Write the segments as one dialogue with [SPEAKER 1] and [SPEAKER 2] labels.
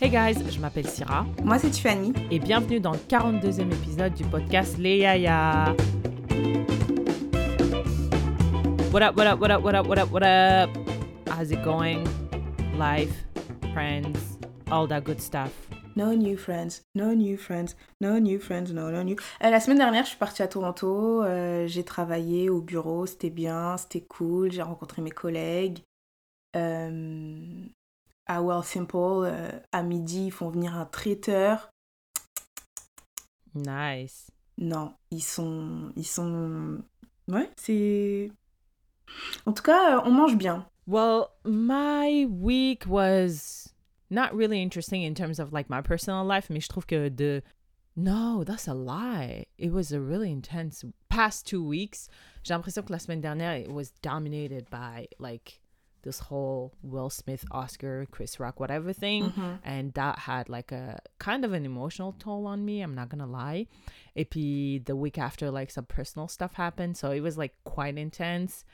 [SPEAKER 1] Hey guys, je m'appelle Syrah.
[SPEAKER 2] Moi, c'est Tiffany.
[SPEAKER 1] Et bienvenue dans le 42e épisode du podcast Les Yaya. What up, what up, what up, what up, what up, what up? How's it going? Life, friends, all that good stuff.
[SPEAKER 2] No new friends, no new friends, no new friends, no, no new. Euh, la semaine dernière, je suis partie à Toronto. euh, j'ai travaillé au bureau, c'était bien, c'était cool. J'ai rencontré mes collègues. Euh, à Well Simple, à midi, ils font venir un traiteur.
[SPEAKER 1] Nice.
[SPEAKER 2] Non, ils sont, ils sont, ouais, c'est. En tout cas, euh, on mange bien.
[SPEAKER 1] Well, my week was not really interesting in terms of like my personal life, mais je trouve que de No, that's a lie. It was a really intense past two weeks. J'ai l'impression que la semaine dernière it was dominated by like this whole Will Smith, Oscar, Chris Rock, whatever thing, mm-hmm. and that had like a kind of an emotional toll on me. I'm not gonna lie. Et puis the week after, like some personal stuff happened, so it was like quite intense.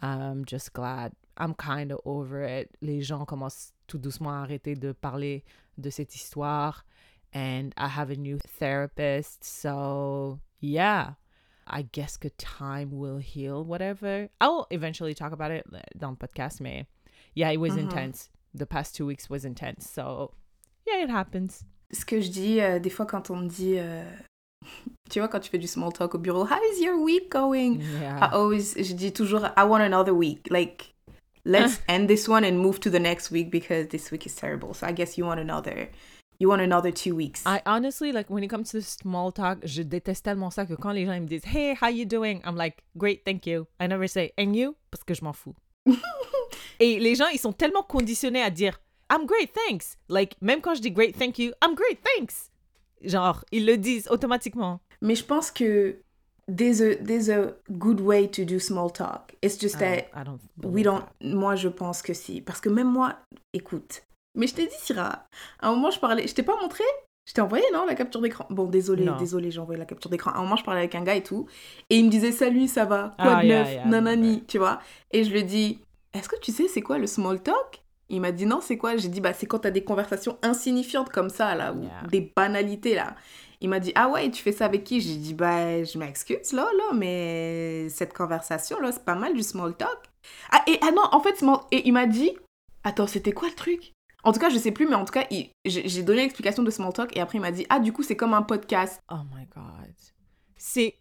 [SPEAKER 1] I'm just glad. I'm kind of over it. Les gens commencent tout doucement à arrêter de parler de cette histoire. And I have a new therapist. So, yeah. I guess que time will heal whatever. I'll eventually talk about it eh, dans le podcast, mais yeah, it was mm-hmm. intense. The past two weeks was intense. So, yeah, it happens.
[SPEAKER 2] Ce que je dis euh, des fois quand on me dit, euh, tu vois, quand tu fais du small talk au bureau, How is your week going?
[SPEAKER 1] Yeah.
[SPEAKER 2] I always, je dis toujours, I want another week. Like, let's end this one and move to the next week because this week is terrible. So I guess you want another, you want another two weeks.
[SPEAKER 1] I honestly like when it comes to small talk, je déteste tellement ça que quand les gens ils me disent Hey, how you doing? I'm like, Great, thank you. I never say And you? Parce que je m'en fous. Et les gens ils sont tellement conditionnés à dire I'm great, thanks. Like même quand je dis Great, thank you, I'm great, thanks. Genre ils le disent automatiquement.
[SPEAKER 2] Mais je pense que there's a, there's a good way to do small talk. It's just that
[SPEAKER 1] I don't.
[SPEAKER 2] we don't.
[SPEAKER 1] that.
[SPEAKER 2] Moi, je pense que si. Parce que même moi, écoute. Mais je t'ai dit, Syrah, à un moment, je parlais. Je t'ai pas montré? Je t'ai envoyé, non, la capture d'écran? Bon, désolé,
[SPEAKER 1] Non.
[SPEAKER 2] désolé, j'ai envoyé la capture d'écran. À un moment, je parlais avec un gars et tout. Et il me disait, salut, ça va? Quoi
[SPEAKER 1] Ah,
[SPEAKER 2] de
[SPEAKER 1] yeah,
[SPEAKER 2] neuf?
[SPEAKER 1] yeah,
[SPEAKER 2] Nanani, tu vois? Et je lui dit, est-ce que tu sais, c'est quoi le small talk? Il m'a dit non, c'est quoi? J'ai dit bah c'est quand t'as des conversations insignifiantes comme ça là, ou des banalités là. Il m'a dit ah ouais, tu fais ça avec qui? J'ai dit bah je m'excuse là là, mais cette conversation là c'est pas mal du small talk. Ah et ah non en fait et il m'a dit attends c'était quoi le truc? En tout cas je sais plus mais en tout cas il- j'ai donné l'explication de small talk et après il m'a dit ah du coup c'est comme un podcast.
[SPEAKER 1] Oh my god. C'est.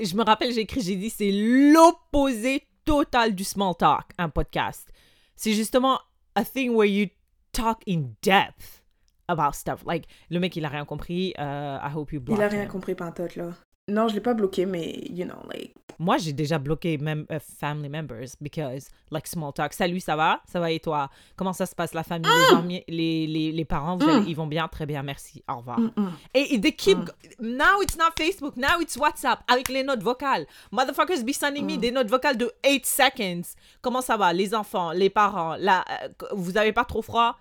[SPEAKER 1] Je me rappelle, j'ai écrit, j'ai dit, c'est l'opposé total du small talk, un podcast. C'est justement a thing where you talk in depth about stuff. Like, le mec, il a rien compris. euh, I hope you block
[SPEAKER 2] il a rien
[SPEAKER 1] him.
[SPEAKER 2] compris pantoute là. Non je l'ai pas bloqué mais you know like
[SPEAKER 1] Moi, j'ai déjà bloqué même euh, family members because, like, small talk. Salut, ça va? Ça va et toi? Comment ça se passe, la famille, les, amis, les, les, les parents? Vous allez- ils vont bien? Très bien, merci. Au revoir.
[SPEAKER 2] mm, mm.
[SPEAKER 1] Et et they keep. Now it's not Facebook, now it's WhatsApp avec les notes vocales. Motherfuckers be sending me des notes vocales de 8 seconds. Comment ça va, les enfants, les parents, la, euh, vous avez pas trop froid?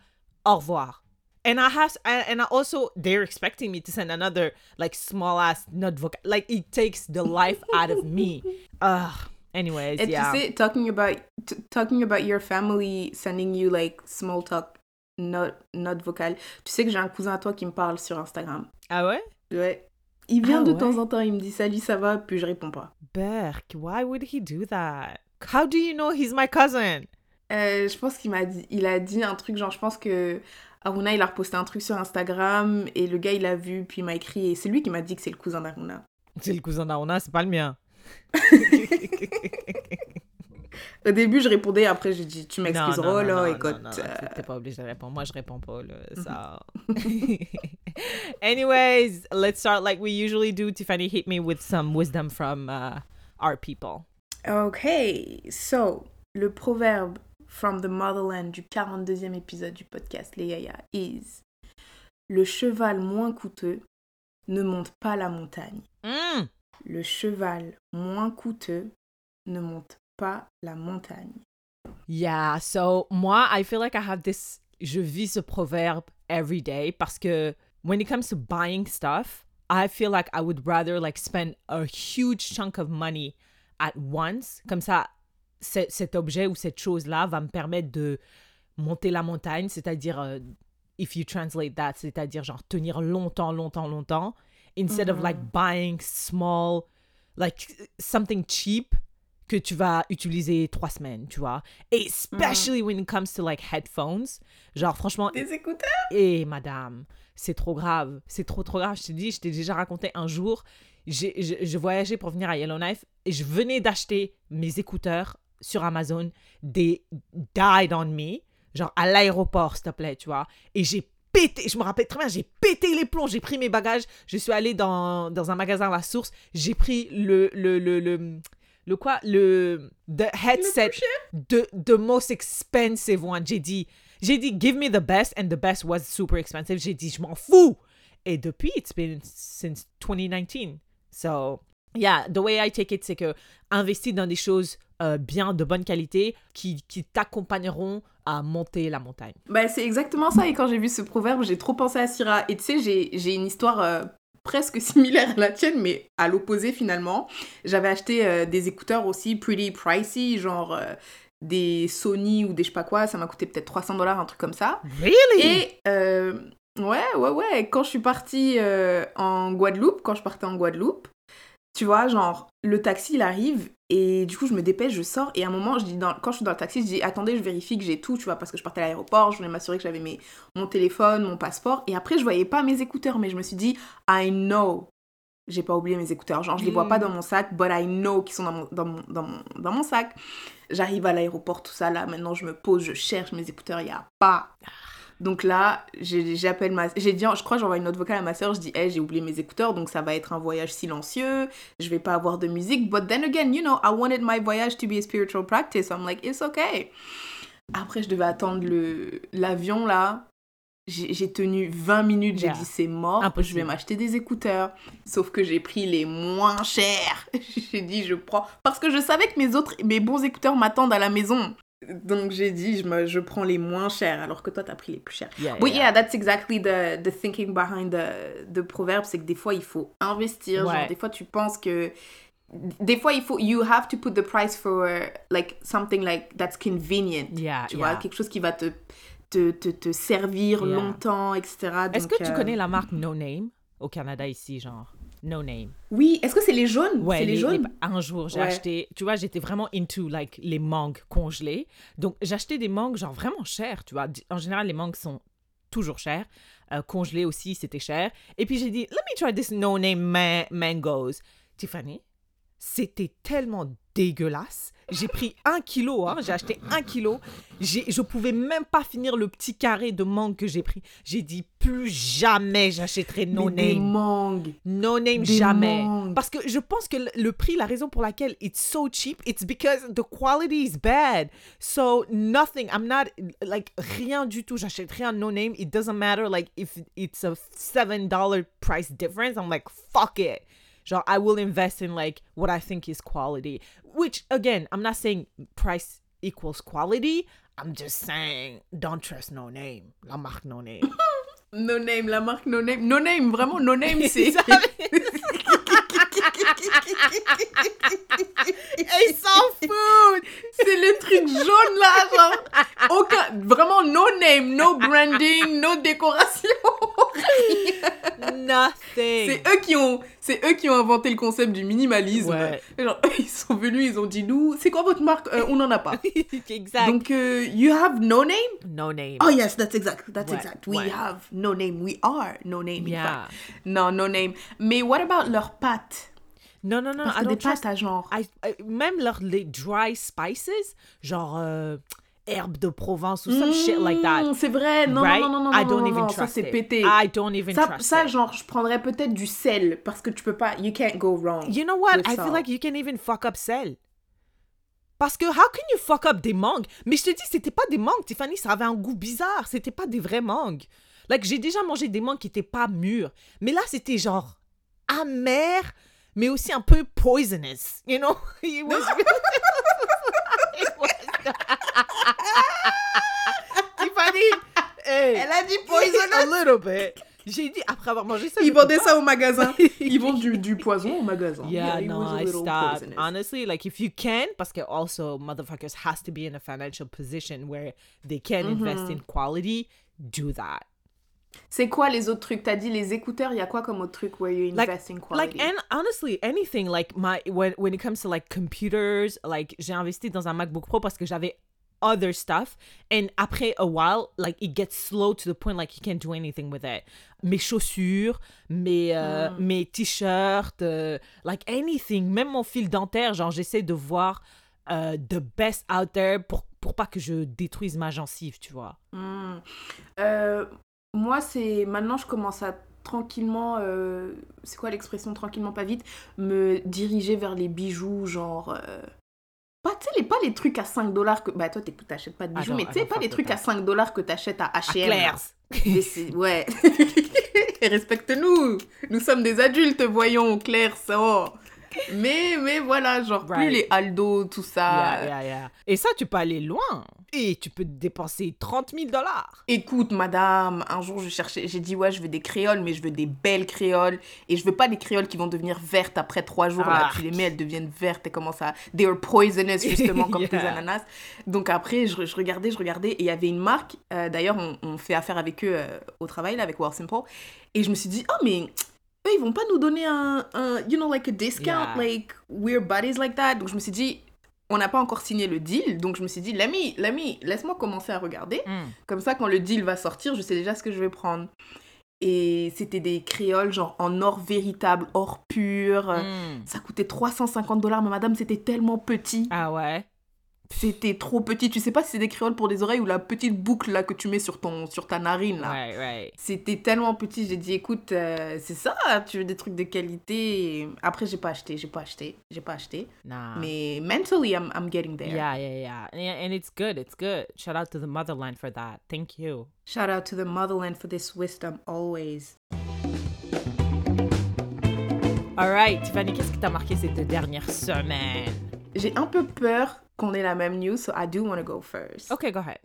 [SPEAKER 1] Au revoir. And I have, and and I also, they're expecting me to send another like small ass note vocal. Like it takes the life out of me. Ugh. Anyways,
[SPEAKER 2] Et
[SPEAKER 1] yeah.
[SPEAKER 2] tu sais, talking about t- talking about your family sending you like small talk note note vocale. Tu sais que j'ai un cousin à toi qui me parle sur Instagram.
[SPEAKER 1] Ah ouais?
[SPEAKER 2] Ouais. Il vient
[SPEAKER 1] Ah
[SPEAKER 2] de
[SPEAKER 1] ouais?
[SPEAKER 2] temps en temps, il me dit salut, ça va, puis je réponds pas.
[SPEAKER 1] Berk, why would he do that? How do you know he's my cousin?
[SPEAKER 2] Euh, je pense qu'il m'a dit, il a dit un truc genre, je pense que Aruna il a reposté un truc sur Instagram et le gars il a vu puis il m'a écrit et c'est lui qui m'a dit que c'est le cousin d'Aruna.
[SPEAKER 1] C'est le cousin d'Arona, c'est pas le mien.
[SPEAKER 2] Au début je répondais, après j'ai dit tu m'excuseras
[SPEAKER 1] non,
[SPEAKER 2] là,
[SPEAKER 1] non,
[SPEAKER 2] écoute.
[SPEAKER 1] non, non,
[SPEAKER 2] euh,
[SPEAKER 1] t'es- T'es pas obligé de répondre. Moi, je réponds pas, là. Ça. Anyways, let's start like we usually do. Tiffany, hit me with some wisdom from uh, our people.
[SPEAKER 2] Okay, so le proverbe from the motherland du 42e épisode du podcast Les Yaya is Le cheval moins coûteux ne monte pas la montagne.
[SPEAKER 1] Mm.
[SPEAKER 2] Le cheval moins coûteux ne monte pas la montagne.
[SPEAKER 1] Yeah, so moi, I feel like I have this. Je vis ce proverbe every day parce que when it comes to buying stuff, I feel like I would rather like spend a huge chunk of money at once. Comme ça, cet objet ou cette chose-là va me permettre de monter la montagne, c'est-à-dire euh, if you translate that, c'est-à-dire genre tenir longtemps, longtemps, longtemps, instead of like buying small, like something cheap que tu vas utiliser trois semaines, tu vois. Et especially when it comes to like headphones. Genre, franchement,
[SPEAKER 2] Des écouteurs?
[SPEAKER 1] Et madame, c'est trop grave. C'est trop, trop grave. Je te dis, je t'ai déjà raconté un jour, je, je voyageais pour venir à Yellowknife et je venais d'acheter mes écouteurs sur Amazon. They died on me. Genre à l'aéroport, s'il te plaît, tu vois. Et j'ai pété, je me rappelle très bien, j'ai pété les plombs. J'ai pris mes bagages. Je suis allée dans, dans un magasin à la source. J'ai pris le, le, le, le, le quoi Le the headset the the most expensive one. J'ai dit, j'ai dit, give me the best, and the best was super expensive. J'ai dit, je m'en fous. Et depuis, it's been since 2019. So, yeah, the way I take it, c'est que investir dans des choses euh, bien, de bonne qualité, qui, qui t'accompagneront à monter la montagne.
[SPEAKER 2] Bah, c'est exactement ça. Et quand j'ai vu ce proverbe, j'ai trop pensé à Syrah. Et tu sais, j'ai j'ai une histoire euh, presque similaire à la tienne, mais à l'opposé finalement. J'avais acheté euh, des écouteurs aussi pretty pricey, genre des Sony ou des je sais pas quoi. Ça m'a coûté peut-être 300 dollars, un truc comme ça.
[SPEAKER 1] Really?
[SPEAKER 2] Et ouais, ouais, ouais. Quand je suis partie en Guadeloupe, quand je partais en Guadeloupe, tu vois, genre, le taxi, il arrive et du coup, je me dépêche, je sors. Et à un moment, je dis dans- quand je suis dans le taxi, je dis attendez, je vérifie que j'ai tout, tu vois, parce que je partais à l'aéroport, je voulais m'assurer que j'avais mes, mon téléphone, mon passeport. Et après, je voyais pas mes écouteurs, mais je me suis dit I know. J'ai pas oublié mes écouteurs. Genre, je les vois
[SPEAKER 1] Mm.
[SPEAKER 2] pas dans mon sac, but I know qu'ils sont dans mon, dans mon, dans mon, dans mon sac. J'arrive à l'aéroport, tout ça là. Maintenant, je me pose, je cherche mes écouteurs, il y a pas. Donc là, j'ai- j'appelle ma... J'ai dit, je crois, j'envoie une note vocale à ma soeur, je dis, hey, j'ai oublié mes écouteurs, donc ça va être un voyage silencieux, je vais pas avoir de musique. But then again, you know, I wanted my voyage to be a spiritual practice. I'm like, it's okay. Après, je devais attendre le l'avion, là. J'ai tenu 20 minutes, j'ai dit, c'est mort,
[SPEAKER 1] Impossible.
[SPEAKER 2] je vais m'acheter des écouteurs. Sauf que j'ai pris les moins chers. j'ai dit, je prends... Parce que je savais que mes autres, mes bons écouteurs m'attendent à la maison. Donc j'ai dit, je, me, je prends les moins chers, alors que toi, t'as pris les plus chers.
[SPEAKER 1] Yeah,
[SPEAKER 2] Oui,
[SPEAKER 1] yeah.
[SPEAKER 2] yeah, that's exactly the, the thinking behind the, the proverbe, c'est que des fois, il faut investir.
[SPEAKER 1] Ouais.
[SPEAKER 2] Genre, des fois, tu penses que... Des fois, il faut... You have to put the price for, like, something like that's convenient.
[SPEAKER 1] Yeah,
[SPEAKER 2] tu
[SPEAKER 1] yeah.
[SPEAKER 2] vois, quelque chose qui va te, te, te, te servir longtemps, etc.
[SPEAKER 1] Est-ce que tu
[SPEAKER 2] euh,
[SPEAKER 1] connais la marque No Name au Canada ici, genre? No Name?
[SPEAKER 2] Oui, est-ce que c'est les jaunes?
[SPEAKER 1] Ouais,
[SPEAKER 2] C'est les, jaunes?
[SPEAKER 1] un jour, j'ai
[SPEAKER 2] Ouais.
[SPEAKER 1] acheté, tu vois, j'étais vraiment into like les mangues congelées. Donc, j'achetais des mangues genre vraiment chères, tu vois. En général, les mangues sont toujours chères. Euh, congelées aussi, c'était cher. Et puis, j'ai dit, let me try this no-name ma- mangoes. Tiffany, c'était tellement dégueulasse. J'ai pris un kilo, hein, j'ai acheté un kilo. Je pouvais même pas finir le petit carré de mangue que j'ai pris. J'ai dit, plus jamais j'achèterai
[SPEAKER 2] Mais
[SPEAKER 1] no
[SPEAKER 2] Des
[SPEAKER 1] name.
[SPEAKER 2] mangues.
[SPEAKER 1] No name
[SPEAKER 2] Des
[SPEAKER 1] jamais.
[SPEAKER 2] mangues.
[SPEAKER 1] Parce que je pense que le, le prix, la raison pour laquelle it's so cheap, it's because the quality is bad. So nothing, I'm not like rien du tout. J'achète rien no name. It doesn't matter like if it's a seven dollar price difference. I'm like fuck it. Genre I will invest in like what I think is quality. Which again, I'm not saying price equals quality. I'm just saying don't trust no name. La marque no name.
[SPEAKER 2] No name, la marque No Name. No Name, vraiment, No Name, c'est...
[SPEAKER 1] Ils s'en foutent.
[SPEAKER 2] C'est le truc jaune là, genre. Aucun. Vraiment, no name, no branding, no décoration.
[SPEAKER 1] Nothing.
[SPEAKER 2] C'est eux qui ont, c'est eux qui ont inventé le concept du minimalisme.
[SPEAKER 1] Ouais.
[SPEAKER 2] Genre, ils sont venus, ils ont dit nous, c'est quoi votre marque? Euh, On n'en a pas.
[SPEAKER 1] exact.
[SPEAKER 2] Donc, euh, you have no name?
[SPEAKER 1] No name.
[SPEAKER 2] Oh yes, that's exact. That's
[SPEAKER 1] Ouais,
[SPEAKER 2] exact. We
[SPEAKER 1] ouais.
[SPEAKER 2] have no name. We are no name. in
[SPEAKER 1] Yeah.
[SPEAKER 2] fact. Non, no name. Mais what about leurs pâtes
[SPEAKER 1] Non, non, non.
[SPEAKER 2] Parce
[SPEAKER 1] I
[SPEAKER 2] que des pâtes à genre.
[SPEAKER 1] I- I- même leurs les dry spices, genre euh, herbes de Provence ou some shit like that.
[SPEAKER 2] Mm, C'est vrai. Non,
[SPEAKER 1] right?
[SPEAKER 2] non, non, non,
[SPEAKER 1] I
[SPEAKER 2] non,
[SPEAKER 1] don't
[SPEAKER 2] non,
[SPEAKER 1] even
[SPEAKER 2] non,
[SPEAKER 1] trust
[SPEAKER 2] ça c'est pété.
[SPEAKER 1] I don't even
[SPEAKER 2] ça,
[SPEAKER 1] trust
[SPEAKER 2] ça
[SPEAKER 1] it.
[SPEAKER 2] genre, je prendrais peut-être du sel parce que tu peux pas. You can't go wrong.
[SPEAKER 1] You know what? I feel like you can even fuck up sel. Parce que how can you fuck up des mangues? Mais je te dis, c'était pas des mangues, Tiffany, ça avait un goût bizarre. C'était pas des vraies mangues. Like, j'ai déjà mangé des mangues qui étaient pas mûres. Mais là, c'était genre amer, mais aussi un peu poisonous. You know? It was It was- Tiffany, hey,
[SPEAKER 2] Elle a dit
[SPEAKER 1] a
[SPEAKER 2] poisonous.
[SPEAKER 1] little bit. J'ai dit, après avoir mangé ça,
[SPEAKER 2] Ils vendaient ça au magasin. Ils vendent du, du poison au magasin.
[SPEAKER 1] Yeah,
[SPEAKER 2] it
[SPEAKER 1] no,
[SPEAKER 2] a
[SPEAKER 1] I
[SPEAKER 2] poisonous.
[SPEAKER 1] Honestly, like if you can, parce que also motherfuckers has to be in a financial position where they can invest in quality, do that.
[SPEAKER 2] C'est quoi les autres trucs? T'as dit les écouteurs, il y a quoi comme autre truc where you
[SPEAKER 1] Like-
[SPEAKER 2] invest in quality?
[SPEAKER 1] Like and honestly, anything like my when when it comes to like computers, like j'ai investi dans un MacBook Pro parce que j'avais other stuff and après a while like it gets slow to the point like you can't do anything with it. Mes chaussures, mes euh, mes t-shirts, euh, like anything, même mon fil dentaire, genre j'essaie de voir euh, the best out there pour pour pas que je détruise ma gencive, tu vois.
[SPEAKER 2] Hmm. Moi, c'est maintenant, je commence à tranquillement, euh, c'est quoi l'expression tranquillement, pas vite, me diriger vers les bijoux, genre. euh, pas, tu sais, les, pas les trucs à 5 dollars que. Bah, toi, t'achètes pas de
[SPEAKER 1] Ah
[SPEAKER 2] bijoux,
[SPEAKER 1] non,
[SPEAKER 2] mais
[SPEAKER 1] ah
[SPEAKER 2] tu sais, pas les trucs à
[SPEAKER 1] total.
[SPEAKER 2] 5 dollars que t'achètes à HM. C'est- Ouais. Respecte-nous. Nous sommes des adultes, voyons, Claire, ça. oh. Mais, mais voilà, genre, plus les Aldo, tout ça.
[SPEAKER 1] Yeah, yeah, yeah. Et ça, tu peux aller loin. Et tu peux dépenser 30 000 dollars.
[SPEAKER 2] Écoute, madame, un jour, je cherchais, j'ai dit, ouais, je veux des créoles, mais je veux des belles créoles. Et je veux pas des créoles qui vont devenir vertes après trois jours. Là, tu les mets, elles deviennent vertes et commencent à. They are poisonous, justement, comme tes ananas. Donc après, je, je regardais, je regardais. Et il y avait une marque, euh, d'ailleurs, on, on fait affaire avec eux euh, au travail, là, avec World Simple. Et je me suis dit, oh, mais eux, ils vont pas nous donner un, un you know, like a discount,
[SPEAKER 1] Yeah.
[SPEAKER 2] like, we're buddies like that. Donc je me suis dit, on n'a pas encore signé le deal. Donc je me suis dit, let me, laisse-moi commencer à regarder. Comme ça, quand le deal va sortir, je sais déjà ce que je vais prendre. Et c'était des créoles, genre en or véritable, or pur.
[SPEAKER 1] Mm.
[SPEAKER 2] Ça coûtait 350 dollars, mais madame, c'était tellement petit.
[SPEAKER 1] Ah ouais.
[SPEAKER 2] C'était trop petit. Tu sais pas si c'est des créoles pour des oreilles ou la petite boucle là que tu mets sur, ton, sur ta narine là.
[SPEAKER 1] Right, right.
[SPEAKER 2] C'était tellement petit, j'ai dit écoute, euh, c'est ça, tu veux des trucs de qualité. Et Après, j'ai pas acheté, j'ai pas acheté, j'ai pas acheté.
[SPEAKER 1] Nah.
[SPEAKER 2] Mais mentally, I'm, I'm getting there.
[SPEAKER 1] Yeah, yeah, yeah. And, and it's good. It's good. Shout out to the motherland for that. Thank you.
[SPEAKER 2] Shout out to the motherland for this wisdom always.
[SPEAKER 1] All right, Tiffany, qu'est-ce qui t'a marqué ces deux dernières semaines?
[SPEAKER 2] J'ai un peu peur qu'on ait la même news, so I do want to go first.
[SPEAKER 1] Okay, go ahead.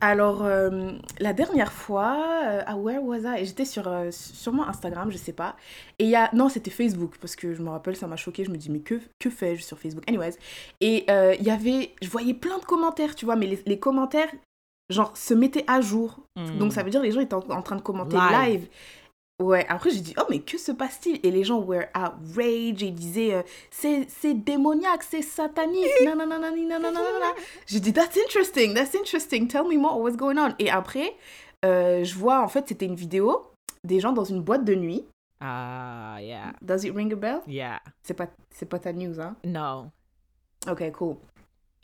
[SPEAKER 2] Alors, euh, la dernière fois, euh, ah, where was I? J'étais sur euh, sûrement Instagram, je sais pas. Et il y a, non, c'était Facebook, parce que je me rappelle, ça m'a choqué. Je me dis, mais que, que fais-je sur Facebook? Anyways. Et euh, il y avait, je voyais plein de commentaires, tu vois, mais les, les commentaires, genre, se mettaient à jour.
[SPEAKER 1] Mm.
[SPEAKER 2] Donc ça veut dire les gens étaient en, en train de commenter
[SPEAKER 1] Live.
[SPEAKER 2] live. Ouais, après j'ai dit, oh mais que se passe-t-il? Et les gens were outraged et ils disaient, euh, c'est c'est démoniaque, c'est satanique, nananana. J'ai dit, that's interesting, that's interesting, tell me more what's going on? Et après, euh, je vois, en fait, c'était une vidéo des gens dans une boîte de nuit.
[SPEAKER 1] Ah, yeah.
[SPEAKER 2] Does it ring a bell?
[SPEAKER 1] Yeah.
[SPEAKER 2] C'est pas, c'est pas ta news, hein?
[SPEAKER 1] No.
[SPEAKER 2] Ok, cool.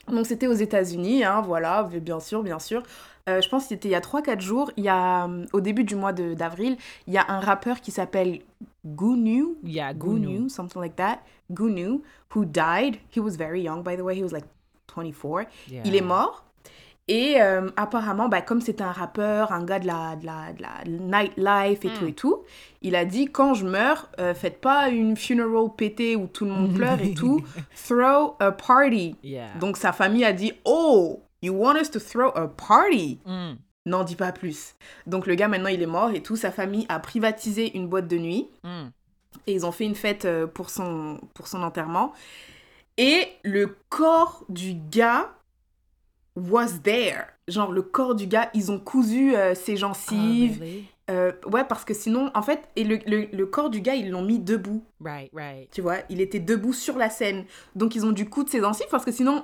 [SPEAKER 2] Donc c'était aux États-Unis, hein, voilà, bien sûr, bien sûr. Euh, je pense que c'était il y a 3-4 jours, il y a, euh, au début du mois de- d'avril, il y a un rappeur qui s'appelle Gunu,
[SPEAKER 1] Yeah, Gunu.
[SPEAKER 2] Gunu, something like that, Gunu, who died. He was very young, by the way, he was like 24.
[SPEAKER 1] Yeah.
[SPEAKER 2] Il est mort. Et euh, apparemment, bah, comme c'était un rappeur, un gars de la, de la, de la nightlife et
[SPEAKER 1] Mm.
[SPEAKER 2] tout et tout, il a dit quand je meurs, euh, faites pas une funeral pétée où tout le monde pleure et tout, throw a party.
[SPEAKER 1] Yeah.
[SPEAKER 2] Donc sa famille a dit Oh, you want us to throw a party?
[SPEAKER 1] Mm.
[SPEAKER 2] N'en dis pas plus. Donc le gars maintenant il est mort et tout, sa famille a privatisé une boîte de nuit
[SPEAKER 1] Mm.
[SPEAKER 2] et ils ont fait une fête euh, pour son, pour son enterrement. Et le corps du gars was there. Genre le corps du gars, ils ont cousu euh, ses
[SPEAKER 1] Ah,
[SPEAKER 2] gencives.
[SPEAKER 1] really?
[SPEAKER 2] Euh, ouais, parce que sinon, en fait, et le, le- le corps du gars, ils l'ont mis debout.
[SPEAKER 1] Right, right.
[SPEAKER 2] Tu vois, il était debout sur la scène. Donc ils ont dû coudre ses gencives parce que sinon,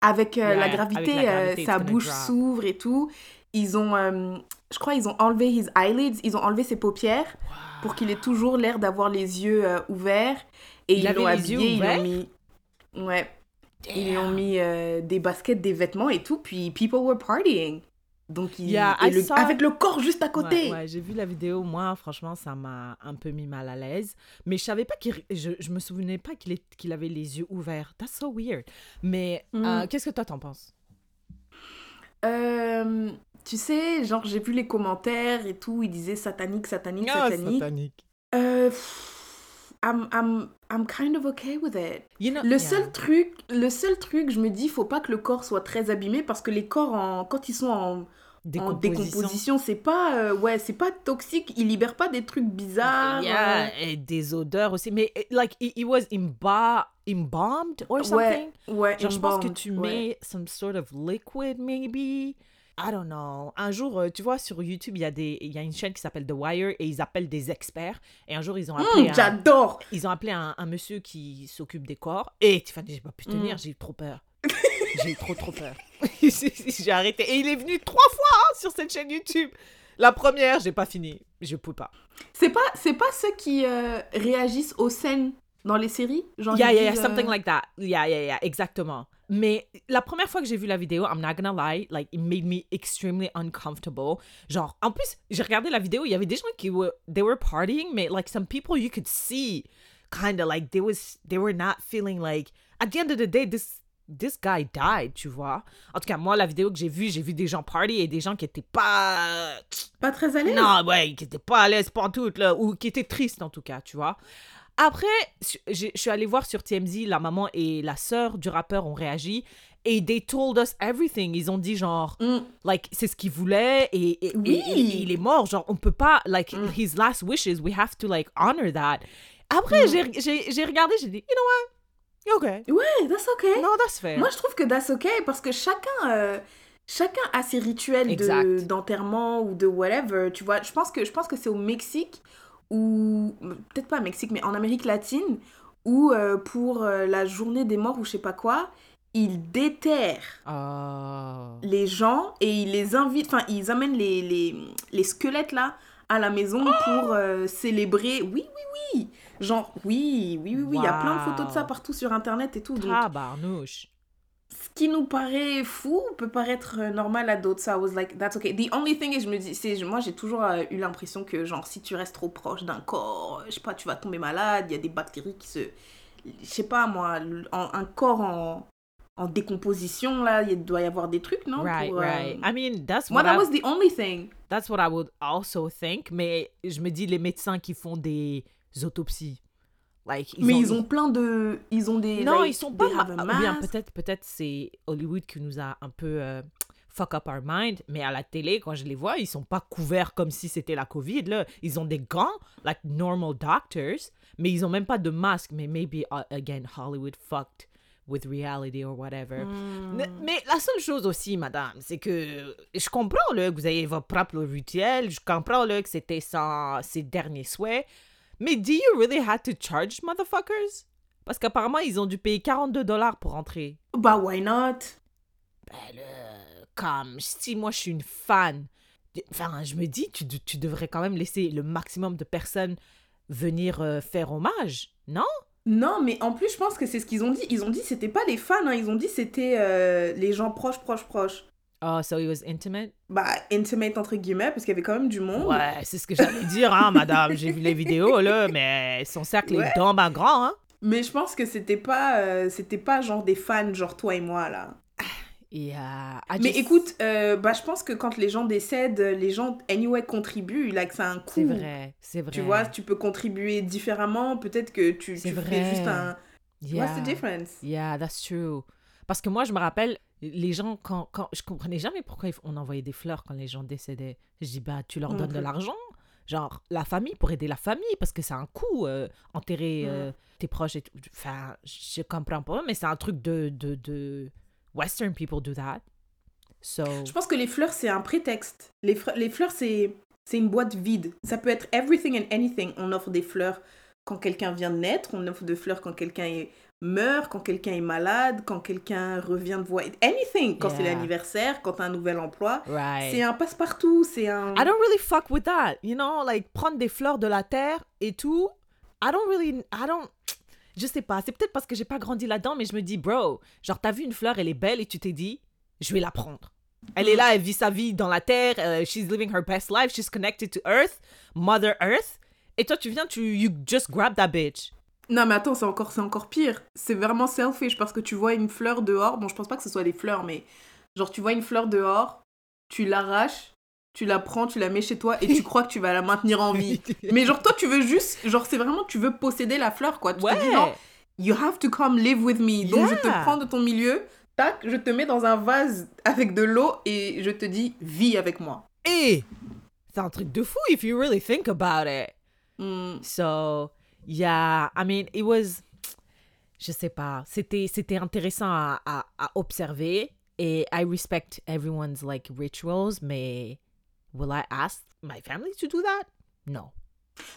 [SPEAKER 2] avec euh, la
[SPEAKER 1] avec
[SPEAKER 2] gravité,
[SPEAKER 1] la gravité,
[SPEAKER 2] euh,
[SPEAKER 1] it's
[SPEAKER 2] sa bouche s'ouvre et tout. Ils ont, euh, je crois, ils ont enlevé his eyelids, ils ont enlevé ses paupières pour qu'il ait toujours l'air d'avoir les yeux ouverts. Et
[SPEAKER 1] Il
[SPEAKER 2] ils l'ont habillé, ils l'ont mis... Ouais. Ils lui ont mis euh, des baskets, des vêtements et tout, puis people were partying. Donc, il...
[SPEAKER 1] Yeah,
[SPEAKER 2] et
[SPEAKER 1] I
[SPEAKER 2] le-
[SPEAKER 1] saw-
[SPEAKER 2] avec le corps juste à côté.
[SPEAKER 1] Ouais, ouais, j'ai vu la vidéo. Moi, franchement, ça m'a un peu mis mal à l'aise. Mais je savais pas qu'il. Je, je me souvenais pas qu'il est- qu'il avait les yeux ouverts. That's so weird. Mais
[SPEAKER 2] Mm.
[SPEAKER 1] euh, qu'est-ce que toi t'en penses?
[SPEAKER 2] Euh, tu sais, genre, j'ai vu les commentaires et tout, ils disaient satanique, satanique,
[SPEAKER 1] Ah,
[SPEAKER 2] satanique. Euh, pff, I'm, I'm, I'm kind of okay with it.
[SPEAKER 1] You know-
[SPEAKER 2] Le
[SPEAKER 1] yeah.
[SPEAKER 2] seul truc, le seul truc, je me dis, faut pas que le corps soit très abîmé parce que les corps, en, quand ils sont en, en
[SPEAKER 1] Décomposition.
[SPEAKER 2] décomposition, c'est pas, euh, ouais, c'est pas toxique, ils libèrent pas des trucs bizarres.
[SPEAKER 1] Yeah,
[SPEAKER 2] euh.
[SPEAKER 1] et des odeurs aussi. Mais, eh, like, it, it was emba embalmed or something?
[SPEAKER 2] Ouais, ouais.
[SPEAKER 1] Genre, je pense que tu
[SPEAKER 2] ouais.
[SPEAKER 1] mets some sort of liquid, maybe? I don't know. Un jour, euh, tu vois, sur YouTube, il y, a des- il y a une chaîne qui s'appelle The Wire et ils appellent des experts. Et un jour, ils ont appelé,
[SPEAKER 2] Hum,
[SPEAKER 1] un,
[SPEAKER 2] J'adore.
[SPEAKER 1] ils ont appelé un, un monsieur qui s'occupe des corps. Et Tiffany, j'ai pas pu tenir,
[SPEAKER 2] Mm.
[SPEAKER 1] j'ai eu trop peur. J'ai eu trop, trop peur. j'ai arrêté. Et il est venu trois fois hein, sur cette chaîne YouTube. La première, j'ai pas fini. Je peux pas.
[SPEAKER 2] C'est pas, c'est pas ceux qui euh, réagissent aux scènes dans les séries? Genre,
[SPEAKER 1] Yeah, yeah, yeah, something
[SPEAKER 2] euh,
[SPEAKER 1] like that. Yeah, yeah, yeah, exactement. Mais la première fois que j'ai vu la vidéo, I'm not gonna lie, like, it made me extremely uncomfortable. Genre, en plus, j'ai regardé la vidéo, il y avait des gens qui were, they were partying, mais like, some people you could see, kind of like, they was, they were not feeling like, at the end of the day, this, this guy died, tu vois. En tout cas, moi, la vidéo que j'ai vue, j'ai vu des gens party et des gens qui étaient pas,
[SPEAKER 2] Pas très à l'aise
[SPEAKER 1] non, ouais, qui étaient pas à l'aise tout là, ou qui étaient tristes en tout cas, tu vois. Après, je suis allée voir sur TMZ, la maman et la sœur du rappeur ont réagi et they told us everything. Ils ont dit genre,
[SPEAKER 2] Mm.
[SPEAKER 1] like, c'est ce qu'il voulait et, et-
[SPEAKER 2] Oui.
[SPEAKER 1] et- et il est mort. Genre, on peut pas, like,
[SPEAKER 2] Mm.
[SPEAKER 1] his last wishes, we have to, like, honor that. Après,
[SPEAKER 2] Mm.
[SPEAKER 1] j'ai regardé, j'ai dit, you know what? Okay.
[SPEAKER 2] Ouais, that's okay.
[SPEAKER 1] No, that's fair.
[SPEAKER 2] Moi, je trouve que that's okay parce que chacun, euh, chacun a ses rituels de- d'enterrement ou de whatever. Tu vois, je pense que, je pense que c'est au Mexique ou peut-être pas au Mexique, mais en Amérique latine où euh, pour euh, la journée des morts ou je sais pas quoi, ils déterrent
[SPEAKER 1] Oh.
[SPEAKER 2] les gens et ils les invitent, enfin ils amènent les, les, les squelettes là à la maison pour euh, célébrer. Oui, oui, oui. Genre, oui, oui, oui, oui. Il y a plein de photos de ça partout sur internet et tout. Donc,
[SPEAKER 1] Tabarnouche.
[SPEAKER 2] ce qui nous paraît fou peut paraître euh, normal à d'autres. So I was like, that's okay. The only thing is, je me dis, c'est, moi j'ai toujours euh, eu l'impression que, genre, si tu restes trop proche d'un corps, je sais pas, tu vas tomber malade, il y a des bactéries qui se. Je sais pas moi, un corps en, en décomposition, là, il doit y avoir des trucs, non
[SPEAKER 1] Right,
[SPEAKER 2] pour, euh,
[SPEAKER 1] right. I mean, that's
[SPEAKER 2] Moi,
[SPEAKER 1] what
[SPEAKER 2] that
[SPEAKER 1] I-
[SPEAKER 2] was the only thing.
[SPEAKER 1] That's what I would also think. Mais je me dis, les médecins qui font des autopsies, like,
[SPEAKER 2] Mais ils ont plein de. Ils ont des.
[SPEAKER 1] Non,
[SPEAKER 2] like,
[SPEAKER 1] ils sont pas. bien peut-être, peut-être c'est Hollywood qui nous a un peu euh, fuck up our mind. Mais à la télé, quand je les vois, ils sont pas couverts comme si c'était la COVID. Là, ils ont des gants, like normal doctors, mais ils ont même pas de masque. Mais maybe uh, again Hollywood fucked with reality or whatever.
[SPEAKER 2] Hmm.
[SPEAKER 1] Mais, mais la seule chose aussi, madame, c'est que je comprends là, que vous avez votre propre rituel, je comprends là, que c'était sans ses derniers souhaits, mais do you really have to charge motherfuckers? Parce qu'apparemment, ils ont dû payer 42 dollars pour entrer.
[SPEAKER 2] Bah, why not?
[SPEAKER 1] Ben là, comme si moi je suis une fan, enfin, je me dis, tu, tu devrais quand même laisser le maximum de personnes venir euh, faire hommage, non?
[SPEAKER 2] Non, mais en plus, je pense que c'est ce qu'ils ont dit. Ils ont dit c'était pas les fans, hein. ils ont dit c'était euh, les gens proches, proches, proches.
[SPEAKER 1] Oh, so it was intimate?
[SPEAKER 2] Bah, intimate entre guillemets, parce qu'il y avait quand même du monde.
[SPEAKER 1] Ouais, c'est ce que j'allais dire, hein, madame. J'ai vu les vidéos, là, mais son cercle
[SPEAKER 2] Ouais.
[SPEAKER 1] est dans ma grand, hein.
[SPEAKER 2] Mais je pense que c'était pas, euh, c'était pas genre des fans, genre toi et moi, là.
[SPEAKER 1] Et,
[SPEAKER 2] Mais
[SPEAKER 1] just-
[SPEAKER 2] écoute, euh, bah, je pense que quand les gens décèdent, les gens, anyway, contribuent, là, que ça a un coût.
[SPEAKER 1] C'est vrai, c'est vrai.
[SPEAKER 2] Tu vois, tu peux contribuer différemment. Peut-être que tu, tu fais juste un.
[SPEAKER 1] yeah.
[SPEAKER 2] What's the difference?
[SPEAKER 1] Yeah, that's true. Parce que moi, je me rappelle, les gens, quand, quand je comprenais jamais pourquoi on envoyait des fleurs quand les gens décédaient. Je dis, bah, tu leur donnes de l'argent. Genre, la famille, pour aider la famille, parce que c'est un coût, euh, enterrer euh, tes proches et tout. Enfin, je comprends pas, mais c'est un truc de, de, de... Western people do that. So,
[SPEAKER 2] Je pense que les fleurs, c'est un prétexte. Les, fleurs, c'est une boîte vide. Ça peut être everything and anything. On offre des fleurs quand quelqu'un vient de naître, on offre des fleurs quand quelqu'un meurt, quand quelqu'un est malade, quand quelqu'un revient de voir. Anything. Quand c'est l'anniversaire, quand t'as un nouvel emploi.
[SPEAKER 1] right.
[SPEAKER 2] C'est un passe-partout. C'est un.
[SPEAKER 1] I don't really fuck with that. You know, like prendre des fleurs de la terre et tout. I don't really, I don't, je sais pas. C'est peut-être parce que j'ai pas grandi là-dedans, mais je me dis, bro, genre t'as vu une fleur, elle est belle et tu t'es dit, je vais la prendre. Elle est là, elle vit sa vie dans la terre. euh, she's living her best life. She's connected to Earth, Mother Earth. Et toi, tu viens, tu you just grab that bitch.
[SPEAKER 2] Non, mais attends, c'est encore, c'est encore pire. C'est vraiment selfish parce que tu vois une fleur dehors. Bon, je pense pas que ce soit des fleurs, mais genre, tu vois une fleur dehors, tu l'arraches, tu la prends, tu la mets chez toi et tu crois que tu vas la maintenir en vie. Mais genre, toi, tu veux juste, genre, c'est vraiment, tu veux posséder la fleur, quoi. Tu te dis, non,
[SPEAKER 1] Ouais.
[SPEAKER 2] you have to come live with me. Donc, je te prends de ton milieu, tac, je te mets dans un vase avec de l'eau et je te dis, vis avec moi.
[SPEAKER 1] Et c'est un truc de fou if you really think about it.
[SPEAKER 2] Hmm.
[SPEAKER 1] So, yeah, I mean, it was, je sais pas, c'était, c'était intéressant à, à, à observer, Et I respect everyone's like rituals, mais will I ask my family to do that? No.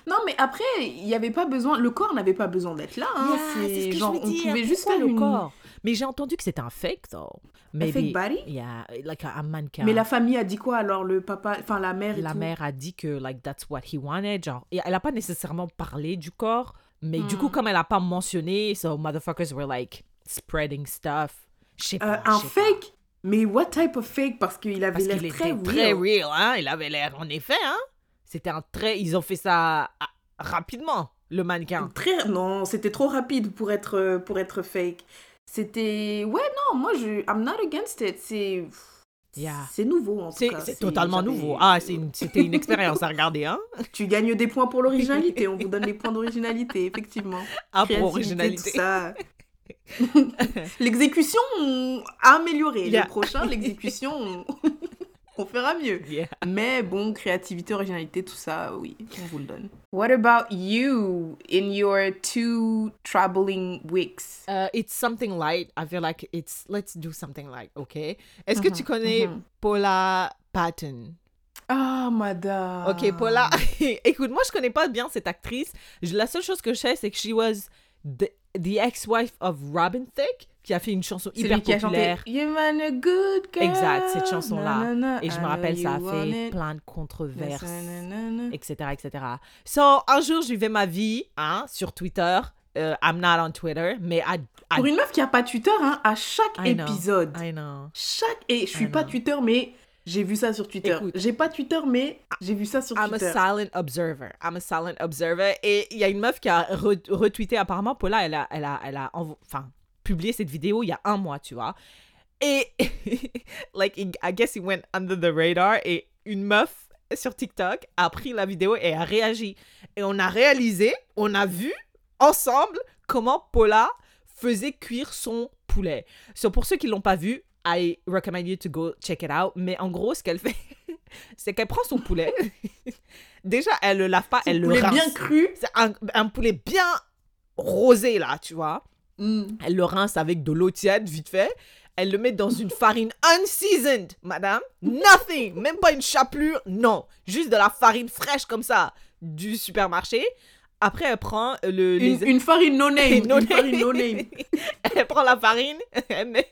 [SPEAKER 2] Non, mais après, il n'y avait pas besoin, le corps n'avait pas besoin d'être là. Hein.
[SPEAKER 1] Yeah,
[SPEAKER 2] c'est
[SPEAKER 1] ce que je
[SPEAKER 2] genre,
[SPEAKER 1] veux
[SPEAKER 2] on pouvait juste faire
[SPEAKER 1] le
[SPEAKER 2] une...
[SPEAKER 1] corps? Mais j'ai entendu que c'était un fake, though.
[SPEAKER 2] Un
[SPEAKER 1] Maybe,
[SPEAKER 2] fake body?
[SPEAKER 1] Yeah, like a, a mannequin.
[SPEAKER 2] Mais la famille a dit quoi alors le papa, enfin la mère et
[SPEAKER 1] la
[SPEAKER 2] tout?
[SPEAKER 1] mère a dit que like that's what he wanted genre et elle a pas nécessairement parlé du corps mais du coup
[SPEAKER 2] Hmm.
[SPEAKER 1] comme elle a pas mentionné so motherfuckers were like spreading stuff je sais
[SPEAKER 2] Euh,
[SPEAKER 1] pas
[SPEAKER 2] un
[SPEAKER 1] je sais pas.
[SPEAKER 2] Mais what type of fake? Parce qu'il avait l'air
[SPEAKER 1] qu'il
[SPEAKER 2] très
[SPEAKER 1] très
[SPEAKER 2] real.
[SPEAKER 1] hein? Il avait l'air en effet hein? C'était un très ils ont fait ça ah, rapidement le mannequin
[SPEAKER 2] Très non, c'était trop rapide pour être euh, pour être fake. C'était ouais non, moi je I'm not against it. C'est
[SPEAKER 1] Yeah.
[SPEAKER 2] c'est nouveau en tout cas.
[SPEAKER 1] c'est totalement nouveau ah une- c'était une expérience à regarder hein?
[SPEAKER 2] Tu gagnes des points pour l'originalité. On vous donne les points d'originalité, effectivement.
[SPEAKER 1] ah pour originalité
[SPEAKER 2] tout ça. L'exécution on a amélioré.
[SPEAKER 1] Yeah.
[SPEAKER 2] Le prochain, l'exécution, on... on fera mieux.
[SPEAKER 1] yeah
[SPEAKER 2] Mais bon, créativité, originalité, tout ça, oui, on vous le donne. What about you in your two traveling weeks?
[SPEAKER 1] Uh, it's something light. I feel like it's let's do something light, okay? Est-ce que tu connais
[SPEAKER 2] mhm.
[SPEAKER 1] Paula Patton?
[SPEAKER 2] Ah, madame.
[SPEAKER 1] Ok, Paula. Écoute, moi je connais pas bien cette actrice. La seule chose que je sais, c'est que she was the, the ex-wife of Robin Thicke, qui a fait une chanson hyper
[SPEAKER 2] lui qui a
[SPEAKER 1] populaire.
[SPEAKER 2] chanté a good girl.
[SPEAKER 1] Exact, cette chanson-là. Et je
[SPEAKER 2] I
[SPEAKER 1] me rappelle, ça a fait
[SPEAKER 2] it.
[SPEAKER 1] plein de controverses, etc., etc. So, un jour, je vivais ma vie hein, sur Twitter. Euh, I'm not on Twitter, mais I, I,
[SPEAKER 2] Pour une meuf qui a pas Twitter, hein, à chaque
[SPEAKER 1] I know.
[SPEAKER 2] épisode,
[SPEAKER 1] I know.
[SPEAKER 2] chaque et je suis pas. Twitter, mais j'ai vu ça sur Twitter. J'ai pas Twitter, mais j'ai vu ça sur
[SPEAKER 1] I'm
[SPEAKER 2] Twitter.
[SPEAKER 1] a silent observer. I'm a silent observer. Et il y a une meuf qui a re- retweeté apparemment. Paula, elle a, elle a, elle a enfin, publié cette vidéo il y a un mois, tu vois. Et, like, I guess it went under the radar. Et une meuf sur TikTok a pris la vidéo et a réagi. Et on a réalisé, on a vu ensemble comment Paula faisait cuire son poulet. So, pour ceux qui l'ont pas vu, I recommend you to go check it out. Mais en gros, ce qu'elle fait, c'est qu'elle prend son poulet. Déjà, elle le lave pas, elle le
[SPEAKER 2] poulet
[SPEAKER 1] rince.
[SPEAKER 2] bien cru.
[SPEAKER 1] C'est un, un poulet bien rosé, là, tu vois.
[SPEAKER 2] Mm.
[SPEAKER 1] Elle le rince avec de l'eau tiède, vite fait. Elle le met dans une farine unseasoned, madame. Nothing. Même pas une chapelure. Non. Juste de la farine fraîche comme ça du supermarché. Après, elle prend le...
[SPEAKER 2] Une,
[SPEAKER 1] les-
[SPEAKER 2] une farine no name.
[SPEAKER 1] No
[SPEAKER 2] une farine no name.
[SPEAKER 1] elle prend la farine, elle, met,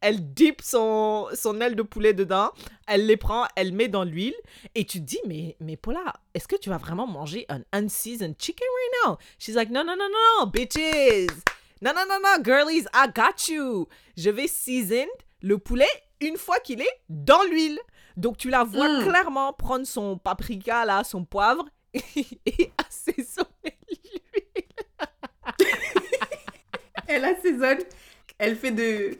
[SPEAKER 1] elle dip son, son aile de poulet dedans, elle les prend, elle met dans l'huile, et tu te dis, mais, mais Paula, est-ce que tu vas vraiment manger un unseasoned chicken right now? She's like, no, no, no, no, bitches. Non, non, non, non, girlies, I got you. Je vais season le poulet une fois qu'il est dans l'huile. Donc, tu la vois
[SPEAKER 2] Mm.
[SPEAKER 1] clairement prendre son paprika, là, son poivre, et assaisonner.
[SPEAKER 2] Elle assaisonne. Elle fait de.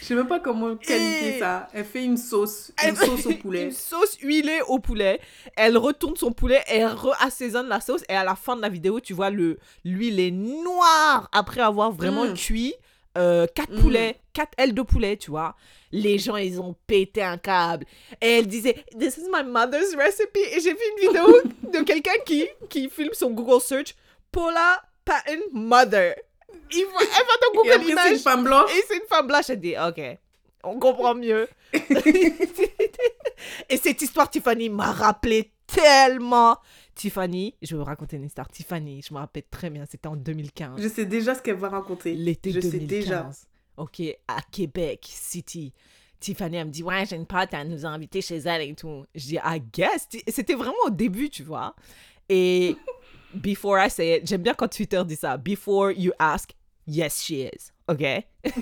[SPEAKER 2] Je sais même pas comment qualifier
[SPEAKER 1] Et-
[SPEAKER 2] ça. Elle fait une sauce.
[SPEAKER 1] Elle
[SPEAKER 2] Une sauce au poulet.
[SPEAKER 1] Une sauce huilée au poulet. Elle retourne son poulet et elle reassaisonne la sauce. Et à la fin de la vidéo, tu vois, le l'huile est noire après avoir vraiment
[SPEAKER 2] Mm.
[SPEAKER 1] cuit euh, quatre
[SPEAKER 2] Mm.
[SPEAKER 1] poulets, quatre ailes de poulet, tu vois. Les gens, ils ont pété un câble. Et elle disait, This is my mother's recipe. Et j'ai vu une vidéo de quelqu'un qui, qui filme son Google search. Paula Patton Mother. Il va, elle va
[SPEAKER 2] Et
[SPEAKER 1] Google
[SPEAKER 2] après, c'est une femme blanche.
[SPEAKER 1] Et c'est une femme blanche, elle dit, ok, on comprend mieux. et cette histoire, Tiffany, m'a rappelé tellement. Tiffany, je vais vous raconter une histoire. Tiffany, je me rappelle très bien, c'était en 2015.
[SPEAKER 2] Je sais déjà ce qu'elle va raconter.
[SPEAKER 1] L'été
[SPEAKER 2] je
[SPEAKER 1] 2015.
[SPEAKER 2] sais déjà.
[SPEAKER 1] Ok, à Québec City. Tiffany, elle me dit, ouais, j'ai une pote, elle nous a invités chez elle et tout. Je dis, I guess. C'était vraiment au début, tu vois. Et before I say it, j'aime bien quand Twitter dit ça. Before you ask, yes, she is. Ok?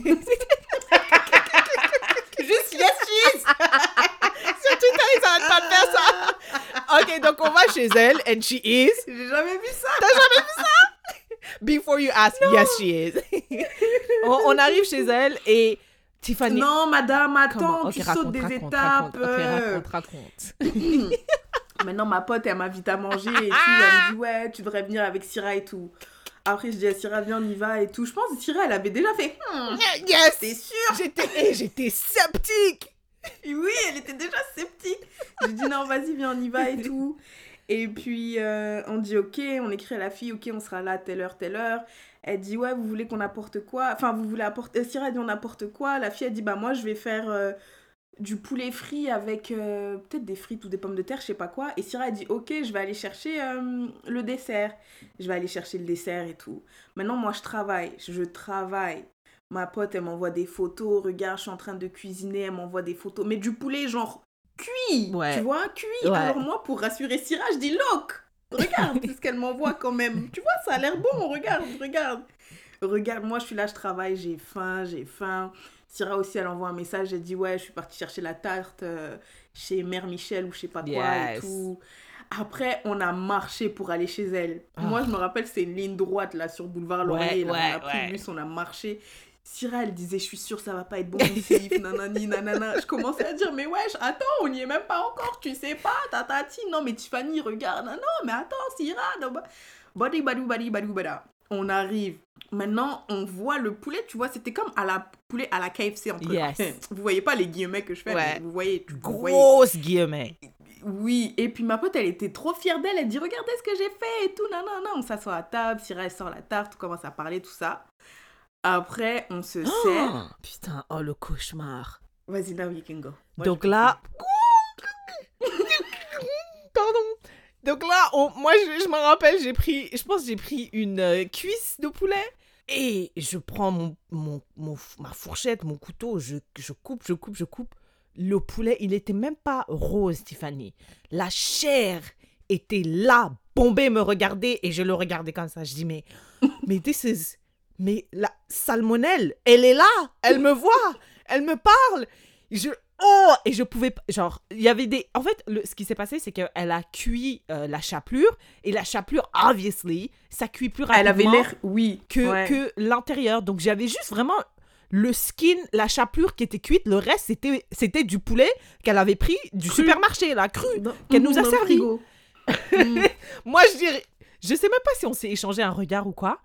[SPEAKER 2] Juste yes, cheese.
[SPEAKER 1] Sur Twitter, ils arrêtent pas de faire ça. Ok, donc on va chez elle, and she is.
[SPEAKER 2] J'ai jamais vu ça.
[SPEAKER 1] T'as jamais vu ça? Before you ask, yes, she is. on, on arrive chez elle et Tiffany.
[SPEAKER 2] Non, madame, attends,
[SPEAKER 1] Ok,
[SPEAKER 2] tu
[SPEAKER 1] raconte,
[SPEAKER 2] sautes des
[SPEAKER 1] raconte,
[SPEAKER 2] étapes.
[SPEAKER 1] raconte. Ok, raconte, raconte.
[SPEAKER 2] Maintenant, ma pote, elle m'invite à manger et tout. Elle me dit, ouais, tu devrais venir avec Syrah et tout. Après, je dis à Syrah, viens, on y va et tout. Je pense que Syrah, elle avait déjà fait, hmm,
[SPEAKER 1] Yes!
[SPEAKER 2] t'es sûr
[SPEAKER 1] J'étais, eh, j'étais sceptique.
[SPEAKER 2] Oui, elle était déjà sceptique. J'ai dit, non, vas-y, viens, on y va et tout. Et puis, euh, on dit ok, on écrit à la fille, ok, on sera là à telle heure, telle heure. Elle dit ouais, vous voulez qu'on apporte quoi? Enfin, vous voulez apporter. Syrah dit on apporte quoi? La fille, elle dit bah moi, je vais faire euh, du poulet frit avec euh, peut-être des frites ou des pommes de terre, je sais pas quoi. Et Syrah, elle dit ok, je vais aller chercher euh, le dessert. Je vais aller chercher le dessert et tout. Maintenant, moi, je travaille. Je travaille. Ma pote, elle m'envoie des photos. Regarde, je suis en train de cuisiner. Elle m'envoie des photos. Mais du poulet, genre cuit.
[SPEAKER 1] Ouais.
[SPEAKER 2] Tu vois, cuit.
[SPEAKER 1] Ouais.
[SPEAKER 2] Alors moi, pour rassurer Syrah, je dis look. Regarde ce qu'elle m'envoie quand même. Tu vois, ça a l'air bon. Regarde, regarde. Regarde, moi, je suis là, je travaille. J'ai faim, j'ai faim. Syrah aussi, elle envoie un message. Elle dit Ouais, je suis partie chercher la tarte euh, chez Mère Michel ou je sais pas quoi et tout. Après, on a marché pour aller chez elle.
[SPEAKER 1] Ah.
[SPEAKER 2] Moi, je me rappelle, c'est une ligne droite là sur boulevard Laurier. là.
[SPEAKER 1] ouais,
[SPEAKER 2] on a pris le bus, on a marché. Syrah, elle disait, je suis sûre, ça va pas être bon, nanani, nanana. Je commençais à dire, mais wesh, attends, on n'y est même pas encore, tu sais pas, tatati. Non, mais Tiffany, regarde, non, non, mais attends, Syrah, non. Badi, badou, badi, badou, bada. On arrive. Maintenant, on voit le poulet, tu vois, c'était comme à la poulet à la KFC entre
[SPEAKER 1] Yes.
[SPEAKER 2] Vous voyez pas les guillemets que je fais,
[SPEAKER 1] Ouais.
[SPEAKER 2] mais vous voyez, vous voyez.
[SPEAKER 1] Grosse guillemets.
[SPEAKER 2] Oui, et puis ma pote, elle était trop fière d'elle. Elle dit Regardez ce que j'ai fait et tout. Non, non, non. On s'assoit à table. Syrah, elle sort la tarte. On commence à parler, tout ça. Après, on se sert.
[SPEAKER 1] Oh, putain, oh le cauchemar.
[SPEAKER 2] Vas-y, now you can go. Moi,
[SPEAKER 1] Donc là. Pardon. Donc là, on- moi, je, je me rappelle, j'ai pris, je pense j'ai pris une euh, cuisse de poulet et je prends mon, mon, mon ma fourchette, mon couteau, je, je coupe, je coupe, je coupe. Le poulet, il était même pas rose, Tiffany. La chair était là, bombée, me regarder et je le regardais comme ça. Je dis, mais, mais this is, mais la salmonelle, elle est là, elle me voit, elle me parle. Je, oh, et je pouvais genre, il y avait des, en fait, le- ce qui s'est passé, c'est qu'elle a cuit euh, la chapelure et la chapelure, obviously, ça cuit plus rapidement
[SPEAKER 2] Elle avait l'air. Oui.
[SPEAKER 1] que,
[SPEAKER 2] ouais.
[SPEAKER 1] que l'intérieur. Donc j'avais juste vraiment le skin, la chapelure qui était cuite, le reste c'était c'était du poulet qu'elle avait pris du
[SPEAKER 2] Cru.
[SPEAKER 1] supermarché, là, cru. Qu'elle nous a servi.
[SPEAKER 2] Mm.
[SPEAKER 1] Moi je dirais, je sais même pas si on s'est échangé un regard ou quoi,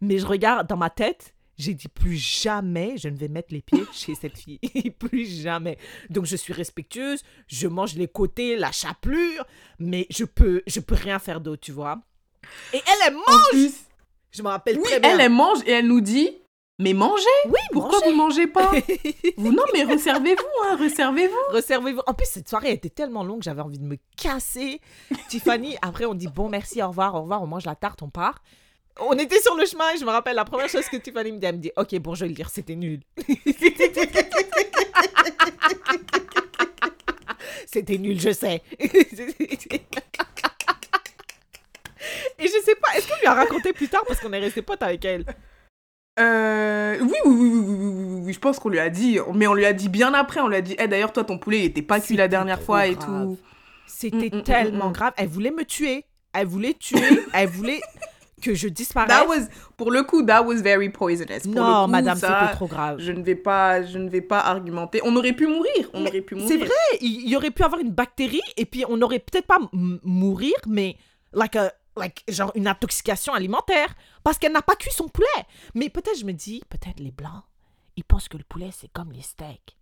[SPEAKER 1] mais je regarde dans ma tête. J'ai dit plus jamais je ne vais mettre les pieds chez cette fille. plus jamais. Donc je suis respectueuse, je mange les côtés, la chapelure, mais je peux je peux rien faire d'autre, tu vois. Et elle, elle mange.
[SPEAKER 2] En plus,
[SPEAKER 1] Je me rappelle
[SPEAKER 2] oui,
[SPEAKER 1] très bien.
[SPEAKER 2] elle, elle mange et elle nous dit Mais mangez
[SPEAKER 1] Oui,
[SPEAKER 2] Pourquoi vous mangez pas? Vous, Non, mais reservez-vous, hein, reservez-vous.
[SPEAKER 1] Réservez-vous. En plus, cette soirée était tellement longue, j'avais envie de me casser. Tiffany, après, on dit bon, merci, au revoir, au revoir, on mange la tarte, on part on était sur le chemin et je me rappelle la première chose que Tiffany me dit, elle me dit Ok, bon, je vais le lire, c'était nul. c'était nul, je sais. et je sais pas, est-ce qu'on lui a raconté plus tard parce qu'on est resté potes avec elle?
[SPEAKER 2] Euh, oui, oui, oui, oui, oui, oui, je pense qu'on lui a dit, mais on lui a dit bien après, on lui a dit, hey, d'ailleurs, toi, ton poulet, il était pas cuit la dernière fois et tout.
[SPEAKER 1] C'était
[SPEAKER 2] mm, mm, mm,
[SPEAKER 1] tellement grave, elle voulait me tuer, elle voulait tuer, elle voulait que je disparaisse.
[SPEAKER 2] That was, pour le coup, that was very poisonous. Pour
[SPEAKER 1] non,
[SPEAKER 2] le coup,
[SPEAKER 1] madame, c'était trop grave.
[SPEAKER 2] Je ne vais pas, je ne vais pas argumenter. On aurait pu mourir, on
[SPEAKER 1] Mais
[SPEAKER 2] aurait pu mourir.
[SPEAKER 1] C'est vrai, il y aurait pu avoir une bactérie et puis on aurait peut-être pas mourir, mais like a- like genre une intoxication alimentaire parce qu'elle n'a pas cuit son poulet. Mais peut-être je me dis, peut-être les blancs, ils pensent que le poulet c'est comme les steaks.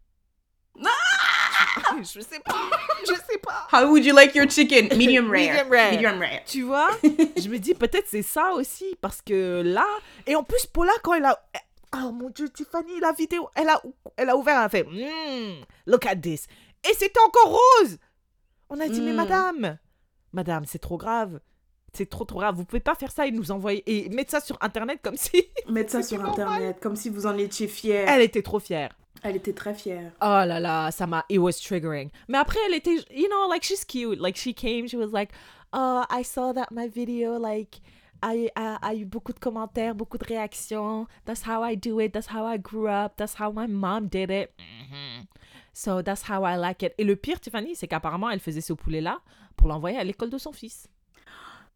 [SPEAKER 1] Je sais pas, je sais pas.
[SPEAKER 2] How would you like your chicken? Medium rare.
[SPEAKER 1] Medium rare.
[SPEAKER 2] Medium rare.
[SPEAKER 1] Tu vois, je me dis peut-être c'est ça aussi parce que là et en plus Paula quand elle a oh mon dieu Tiffany la vidéo elle a elle a ouvert elle a fait Hmm, look at this et c'était encore rose. On a dit mais
[SPEAKER 2] Mm.
[SPEAKER 1] madame madame c'est trop grave c'est trop trop grave vous pouvez pas faire ça et nous envoyer et mettre ça sur internet comme si
[SPEAKER 2] Mettre ça sur
[SPEAKER 1] normal.
[SPEAKER 2] internet, comme si vous en étiez fière.
[SPEAKER 1] elle était trop fière.
[SPEAKER 2] Elle était très fière.
[SPEAKER 1] Oh là là, ça m'a, it was triggering. Mais après, elle était, you know, like she's cute. Like she came, she was like, oh, I saw that my video, like, I, I, a eu beaucoup de commentaires, beaucoup de réactions. That's how I do it. That's how I grew up. That's how my mom did it. Mhm. So that's how I like it. Et le pire, Tiffany, c'est qu'apparemment, elle faisait ce poulet-là pour l'envoyer à l'école de son fils.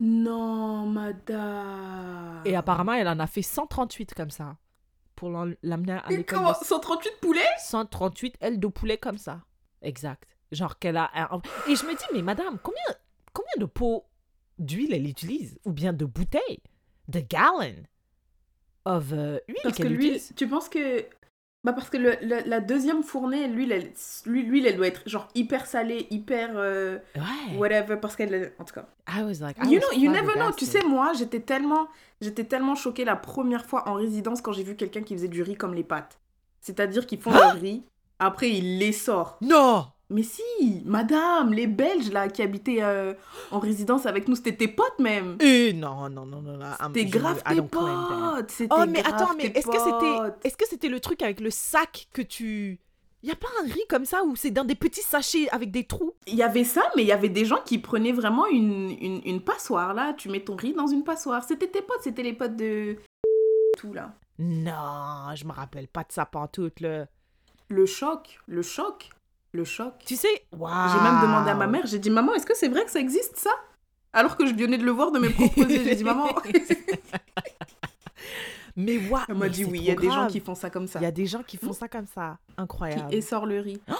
[SPEAKER 2] Non, madame.
[SPEAKER 1] Et apparemment, elle en a fait 138 comme ça pour l'amener à l'école.
[SPEAKER 2] comment
[SPEAKER 1] de
[SPEAKER 2] 138 poulets?
[SPEAKER 1] 138 ailes de poulet comme ça. Exact. Genre qu'elle a... un- Et je me dis, mais madame, combien, combien de pots d'huile elle utilise? Ou bien de bouteilles? De gallons Of euh, huile
[SPEAKER 2] Parce que l'huile, tu penses que Bah parce que le, le- la deuxième fournée, lui, elle, lui, elle doit être genre hyper salée, hyper euh,
[SPEAKER 1] Ouais.
[SPEAKER 2] whatever, parce qu'elle, en tout cas.
[SPEAKER 1] I was like, I
[SPEAKER 2] You
[SPEAKER 1] was
[SPEAKER 2] know, you never know. Tu sais, moi, j'étais tellement, j'étais tellement choquée la première fois en résidence quand j'ai vu quelqu'un qui faisait du riz comme les pâtes. C'est-à-dire qu'ils font le riz, après ils les sortent.
[SPEAKER 1] Non!
[SPEAKER 2] Mais si, madame, les Belges là qui habitaient euh, en résidence avec nous, c'était tes potes même.
[SPEAKER 1] Eh, non, non, non, non,
[SPEAKER 2] C'était grave tes potes. C'était
[SPEAKER 1] Oh, mais
[SPEAKER 2] grave
[SPEAKER 1] attends, mais est-ce que c'était est-ce que c'était le truc avec le sac que tu y a pas un riz comme ça où c'est dans des petits sachets avec des trous?
[SPEAKER 2] Il y avait ça, mais il y avait des gens qui prenaient vraiment une, une, une passoire là. Tu mets ton riz dans une passoire. C'était tes potes, c'était les potes de tout là.
[SPEAKER 1] Non, je me rappelle pas de ça pantoute là.
[SPEAKER 2] Le choc, le choc, le choc.
[SPEAKER 1] Tu sais.
[SPEAKER 2] J'ai même demandé à ma mère, j'ai dit maman, est-ce que c'est vrai que ça existe ça? Alors que je venais de le voir de mes propres yeux, j'ai dit maman.
[SPEAKER 1] Mais waouh.
[SPEAKER 2] Elle m'a dit oui, il y a des gens qui font ça comme ça.
[SPEAKER 1] Il y a des gens qui font ça comme ça. Incroyable.
[SPEAKER 2] Qui essort le riz.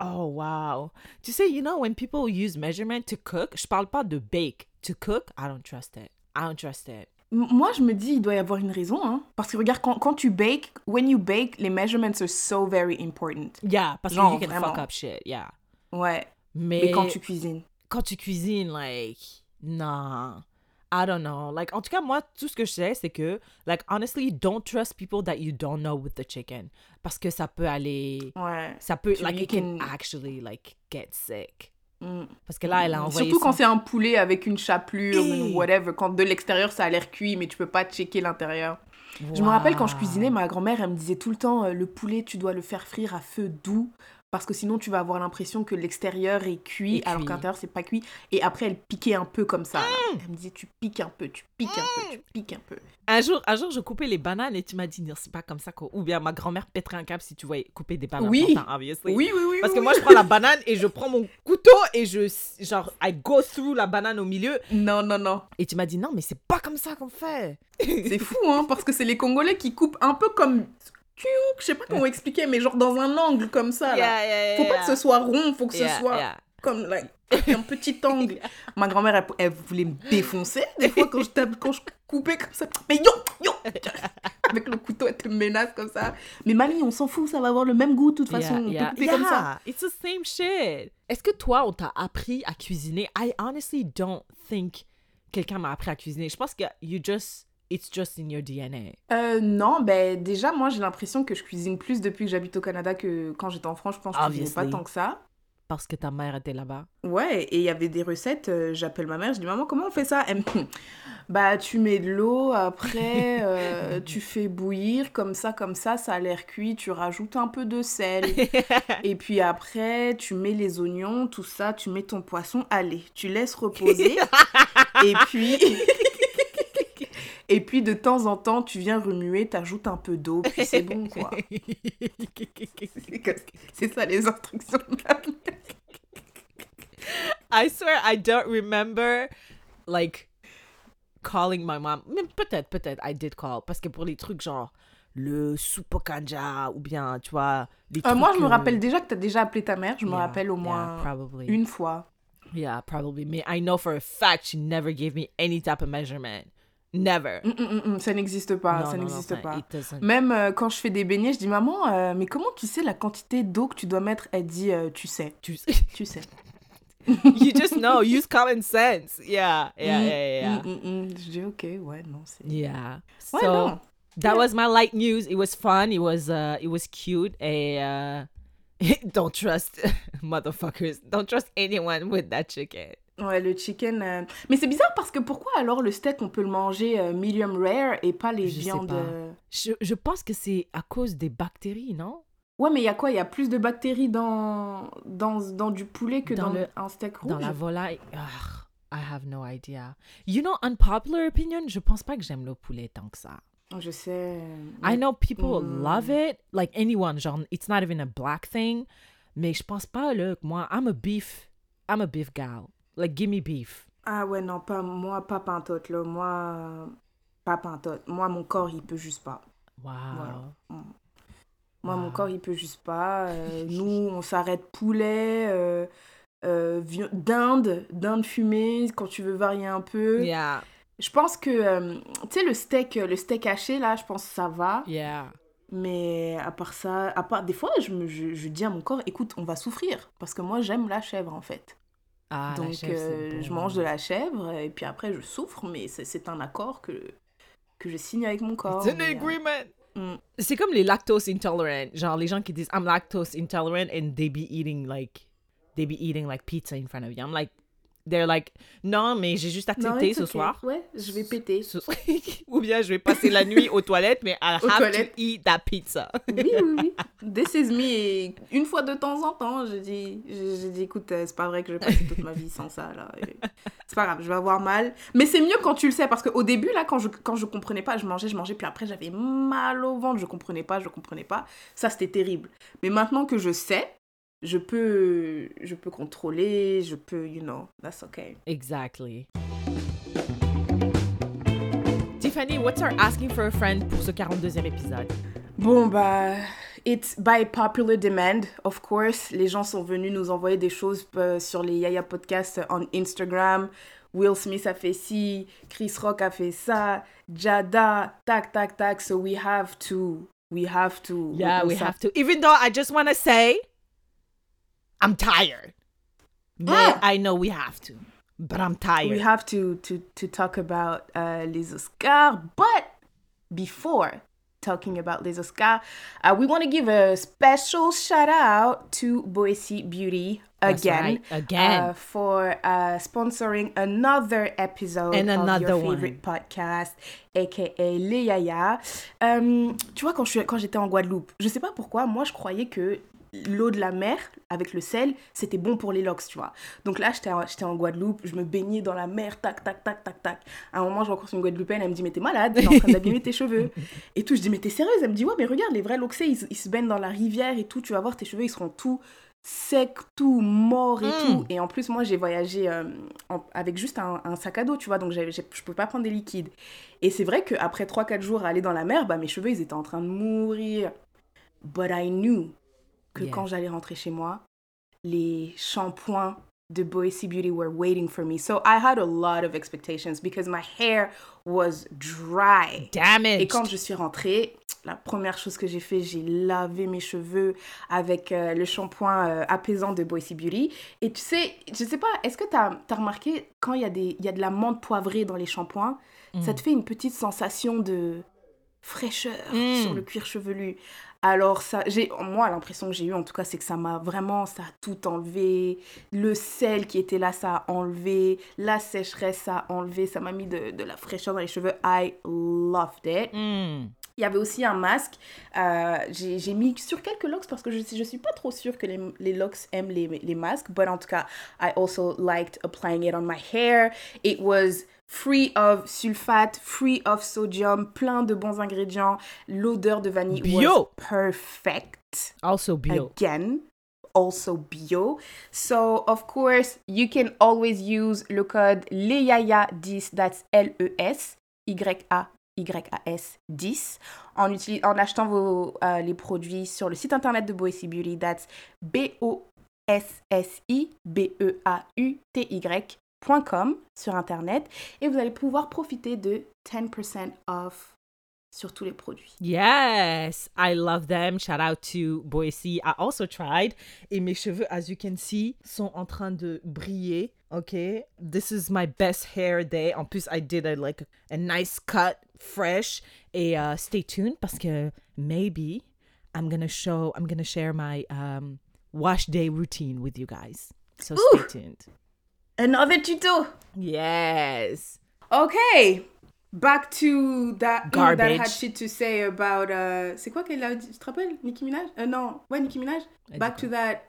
[SPEAKER 1] Oh wow. Tu sais, you know when people use measurement to cook, je parle pas de bake. To cook, I don't trust it. I don't trust it.
[SPEAKER 2] Moi, je me dis, il doit y avoir une raison. Hein. Parce que regarde, quand, quand tu bakes, when you bake, les measurements are so very important.
[SPEAKER 1] Yeah, parce
[SPEAKER 2] Genre,
[SPEAKER 1] que you can
[SPEAKER 2] vraiment.
[SPEAKER 1] fuck up shit. Yeah.
[SPEAKER 2] Ouais.
[SPEAKER 1] Mais,
[SPEAKER 2] Mais quand tu cuisines.
[SPEAKER 1] quand tu cuisines, like, non. I don't know. Like, en tout cas, moi, tout ce que je sais, c'est que, like, honestly, don't trust people that you don't know with the chicken. Parce que ça peut aller.
[SPEAKER 2] Ouais.
[SPEAKER 1] Ça peut,
[SPEAKER 2] Tu-
[SPEAKER 1] like,
[SPEAKER 2] you
[SPEAKER 1] it can
[SPEAKER 2] can-
[SPEAKER 1] actually, like, get sick.
[SPEAKER 2] Mm.
[SPEAKER 1] Parce que là, elle a envoyé.
[SPEAKER 2] Surtout quand c'est un poulet avec une chapelure,
[SPEAKER 1] Hey.
[SPEAKER 2] une whatever. Quand de l'extérieur, ça a l'air cuit, mais tu peux pas checker l'intérieur. Je me rappelle quand je cuisinais, ma grand-mère, elle me disait tout le temps, euh, le poulet, tu dois le faire frire à feu doux. Parce que sinon, tu vas avoir l'impression que l'extérieur est cuit,
[SPEAKER 1] Est
[SPEAKER 2] alors qu'à l'intérieur, c'est pas cuit. Et après, elle piquait un peu comme ça. là.
[SPEAKER 1] Mm.
[SPEAKER 2] Elle me disait, tu piques un peu, tu piques un peu, tu piques un peu.
[SPEAKER 1] Un jour, un jour, je coupais les bananes et tu m'as dit, non, c'est pas comme ça. Ou bien ma grand-mère pèterait un câble si tu voyais couper des bananes.
[SPEAKER 2] Oui. Oui, oui, oui.
[SPEAKER 1] Parce que
[SPEAKER 2] oui,
[SPEAKER 1] moi, je prends la banane et je prends mon couteau et je, genre, I go through la banane au milieu.
[SPEAKER 2] Non, non, non.
[SPEAKER 1] Et tu m'as dit, non, mais c'est pas comme ça qu'on fait.
[SPEAKER 2] C'est fou, hein, parce que c'est les Congolais qui coupent un peu comme... Je sais pas comment expliquer, mais genre dans un angle comme ça, là. Faut pas que ce soit rond, faut que ce soit comme like, un petit angle. Ma grand-mère, elle, elle voulait me défoncer des fois quand je, quand je coupais comme ça. Mais yo, yo Avec le couteau, elle te menace comme ça. Mais mamie, on s'en fout, ça va avoir le même goût de toute façon. on peut couper comme ça.
[SPEAKER 1] It's the same shit. Est-ce que toi, on t'a appris à cuisiner? I honestly don't think quelqu'un m'a appris à cuisiner. Je pense que you just, it's just in your DNA.
[SPEAKER 2] Euh, non, ben déjà, moi, j'ai l'impression que je cuisine plus depuis que j'habite au Canada que quand j'étais en France. Je pense que je cuisinais pas tant que ça.
[SPEAKER 1] Parce que ta mère était là-bas.
[SPEAKER 2] Ouais, et il y avait des recettes, euh, j'appelle ma mère, je dis maman comment on fait ça? Elle me dit, Bah tu mets de l'eau, après euh, tu fais bouillir, comme ça, comme ça, ça a l'air cuit, tu rajoutes un peu de sel. et puis après tu mets les oignons, tout ça, tu mets ton poisson, allez, tu laisses reposer. et puis... Et puis de temps en temps, tu viens remuer, t'ajoutes un peu d'eau, puis c'est bon quoi. C'est ça les instructions de mère.
[SPEAKER 1] I swear I don't remember like calling my mom. Mais peut-être, peut-être I did call parce que pour les trucs genre le soupe kanja ou bien tu vois les
[SPEAKER 2] Euh, moi, je me
[SPEAKER 1] trucs, euh,
[SPEAKER 2] rappelle déjà que t'as déjà appelé ta mère. Je me rappelle au moins
[SPEAKER 1] probably.
[SPEAKER 2] une fois.
[SPEAKER 1] Yeah, probably. Mais I know for a fact she never gave me any type of measurement. Never.
[SPEAKER 2] Hum, hum, hum, ça n'existe pas,
[SPEAKER 1] Non,
[SPEAKER 2] ça n'existe pas.
[SPEAKER 1] it doesn't.
[SPEAKER 2] Même euh, quand je fais des beignets, je dis maman, euh, mais comment tu sais la quantité d'eau que tu dois mettre? Elle dit, euh, tu sais,
[SPEAKER 1] Tu-
[SPEAKER 2] tu sais.
[SPEAKER 1] you just know. Use common sense. Yeah, yeah, yeah, yeah.
[SPEAKER 2] Je dis ok, ouais, non, c'est.
[SPEAKER 1] Yeah.
[SPEAKER 2] Ouais,
[SPEAKER 1] so
[SPEAKER 2] non.
[SPEAKER 1] that
[SPEAKER 2] Yeah.
[SPEAKER 1] was my light news. It was fun. It was uh it was cute. And uh don't trust motherfuckers. Don't trust anyone with that chicken.
[SPEAKER 2] Ouais, le chicken. euh, Mais c'est bizarre parce que pourquoi alors le steak on peut le manger euh, medium rare et pas les
[SPEAKER 1] Je sais
[SPEAKER 2] viandes.
[SPEAKER 1] pas.
[SPEAKER 2] euh,
[SPEAKER 1] Je, je pense que c'est à cause des bactéries, non?
[SPEAKER 2] Ouais, mais il y a quoi? Il y a plus de bactéries dans, dans, dans du poulet que
[SPEAKER 1] Dans
[SPEAKER 2] dans,
[SPEAKER 1] le-
[SPEAKER 2] un steak rouge
[SPEAKER 1] Dans la volaille. Ugh, I have no idea. You know, unpopular opinion, je pense pas que j'aime le poulet tant que ça.
[SPEAKER 2] Je sais.
[SPEAKER 1] I know people
[SPEAKER 2] Mm.
[SPEAKER 1] love it, like anyone, genre, it's not even a black thing. Mais je pense pas, là, que moi, I'm a beef, I'm a beef gal. Like, give me beef.
[SPEAKER 2] Ah ouais, non, pas moi, pas pintote, là. Moi, pas pintote. Moi, mon corps, il peut juste pas.
[SPEAKER 1] Wow.
[SPEAKER 2] Voilà. Moi, mon corps, il peut juste pas. Euh, nous, on s'arrête poulet, euh, euh, dinde, dinde fumée, quand tu veux varier un peu.
[SPEAKER 1] Yeah,
[SPEAKER 2] Je pense que, euh, tu sais, le steak, le steak haché, là, je pense que ça va.
[SPEAKER 1] yeah.
[SPEAKER 2] Mais à part ça, à part des fois, je, me, je, je dis à mon corps, écoute, on va souffrir. Parce que moi, j'aime la chèvre, en fait.
[SPEAKER 1] Ah, la
[SPEAKER 2] Donc,
[SPEAKER 1] chèvre, c'est
[SPEAKER 2] euh, je mange de la chèvre et puis après, je souffre. Mais c'est- c'est un accord que, que je signe avec mon corps.
[SPEAKER 1] It's an
[SPEAKER 2] mais, euh,
[SPEAKER 1] agreement.
[SPEAKER 2] mm.
[SPEAKER 1] C'est comme les lactose intolerant. Genre, les gens qui disent I'm lactose intolerant and they be eating like, they be eating like pizza in front of you. I'm like, they're like, non, mais j'ai juste accepté ce
[SPEAKER 2] okay.
[SPEAKER 1] soir.
[SPEAKER 2] Ouais, je vais péter.
[SPEAKER 1] Ce- Ou bien je vais passer la nuit aux toilettes, mais I
[SPEAKER 2] Aux
[SPEAKER 1] have
[SPEAKER 2] toilettes.
[SPEAKER 1] to eat that pizza.
[SPEAKER 2] Oui, oui, oui. This is me. Et une fois de temps en temps, je dis, je, je dis écoute, euh, c'est pas vrai que je vais passer toute ma vie sans ça. là. C'est pas grave, je vais avoir mal. Mais c'est mieux quand tu le sais, parce qu'au début, là, quand je, quand je comprenais pas, je mangeais, je mangeais, puis après, j'avais mal au ventre, je comprenais pas, je comprenais pas. Ça, c'était terrible. Mais maintenant que je sais, je peux, je peux contrôler, je peux, you know, that's okay.
[SPEAKER 1] Exactly. Tiffany, what's our asking for a friend pour ce 42e épisode?
[SPEAKER 2] Bon, bah, it's by popular demand, of course. Les gens sont venus nous envoyer des choses euh, sur les Yaya Podcasts on Instagram. Will Smith a fait ci, Chris Rock a fait ça, Jada, tac, tac, tac. So we have to, we have to.
[SPEAKER 1] Yeah, we have to. Even though I just want to say, I'm tired. Mais
[SPEAKER 2] Ah!
[SPEAKER 1] I know we have to. But I'm tired.
[SPEAKER 2] We have to, to, to talk about uh, les Oscars. But before talking about les Oscars, uh, we want to give a special shout out to Boise Beauty again.
[SPEAKER 1] right, again.
[SPEAKER 2] uh, for uh, sponsoring another episode
[SPEAKER 1] And
[SPEAKER 2] of
[SPEAKER 1] another
[SPEAKER 2] your
[SPEAKER 1] one.
[SPEAKER 2] favorite podcast, aka Les Yaya. Um, tu vois, quand je quand j'étais en Guadeloupe, je sais pas pourquoi, moi je croyais que l'eau de la mer avec le sel, c'était bon pour les locks, tu vois. Donc là, j'étais en- Guadeloupe, je me baignais dans la mer, tac, tac, tac, tac, tac. À un moment, je rencontre une Guadeloupéenne, elle me dit, mais t'es malade, t'es en train d'abîmer tes cheveux. Et tout, je dis, mais t'es sérieuse? Elle me dit, ouais, mais regarde, les vrais loxés, ils, ils se baignent dans la rivière et tout, tu vas voir, tes cheveux, ils seront tout secs, tout morts et
[SPEAKER 1] Mm.
[SPEAKER 2] tout. Et en plus, moi, j'ai voyagé euh, en- avec juste un, un sac à dos, tu vois, donc j'avais- j'ai- je peux pas prendre des liquides. Et c'est vrai qu'après 3-4 jours à aller dans la mer, bah, mes cheveux, ils étaient en train de mourir. But I knew que
[SPEAKER 1] Yeah.
[SPEAKER 2] quand j'allais rentrer chez moi, les shampoings de Boise Beauty were waiting for me. So I had a lot of expectations because my hair was dry.
[SPEAKER 1] Damaged.
[SPEAKER 2] Et quand je suis rentrée, la première chose que j'ai fait, j'ai lavé mes cheveux avec euh, le shampoing euh, apaisant de Boise Beauty. Et tu sais, je sais pas, est-ce que tu as, remarqué quand il y, a des- y a de la menthe poivrée dans les shampoings, ça te fait une petite sensation de fraîcheur
[SPEAKER 1] Mm.
[SPEAKER 2] sur le cuir chevelu. Alors ça, j'ai moi l'impression que j'ai eu en tout cas c'est que ça m'a vraiment ça a tout enlevé, le sel qui était là ça a enlevé, la sécheresse ça a enlevé, ça m'a mis de, de la fraîcheur dans les cheveux. I loved it.
[SPEAKER 1] Mm.
[SPEAKER 2] Il y avait aussi un masque. euh, j'ai mis sur quelques locks parce que je ne suis pas trop sûre que les, les locks aiment les, les masques. But en tout cas, I also liked applying it on my hair. It was free of sulfate, free of sodium, plein de bons ingrédients. L'odeur de vanille
[SPEAKER 1] Bio.
[SPEAKER 2] was perfect.
[SPEAKER 1] Also bio.
[SPEAKER 2] Again, also bio. So, of course, you can always use le code LEYAYA10, that's L-E-S, Y-A. YAS 10 en, en achetant vos, euh, les produits sur le site internet de Boissy Beauty, that's B-O-S-S-I-B-E-A-U-T-Y.com sur internet et vous allez pouvoir profiter de 10% off sur tous les produits.
[SPEAKER 1] Yes, I love them. Shout out to Boise. I also tried. Et mes cheveux, as you can see, sont en train de briller. Okay, this is my best hair day. En plus, I did a like a nice cut, fresh. Et uh, stay tuned parce que maybe I'm gonna show, I'm gonna share my um, wash day routine with you guys. So stay tuned.
[SPEAKER 2] Another tuto!
[SPEAKER 1] Yes.
[SPEAKER 2] Okay, back to that Garbage. that had shit to say about uh c'est quoi qu'elle a dit tu te rappelles Nicki Minaj euh, non ouais Nicki Minaj back to that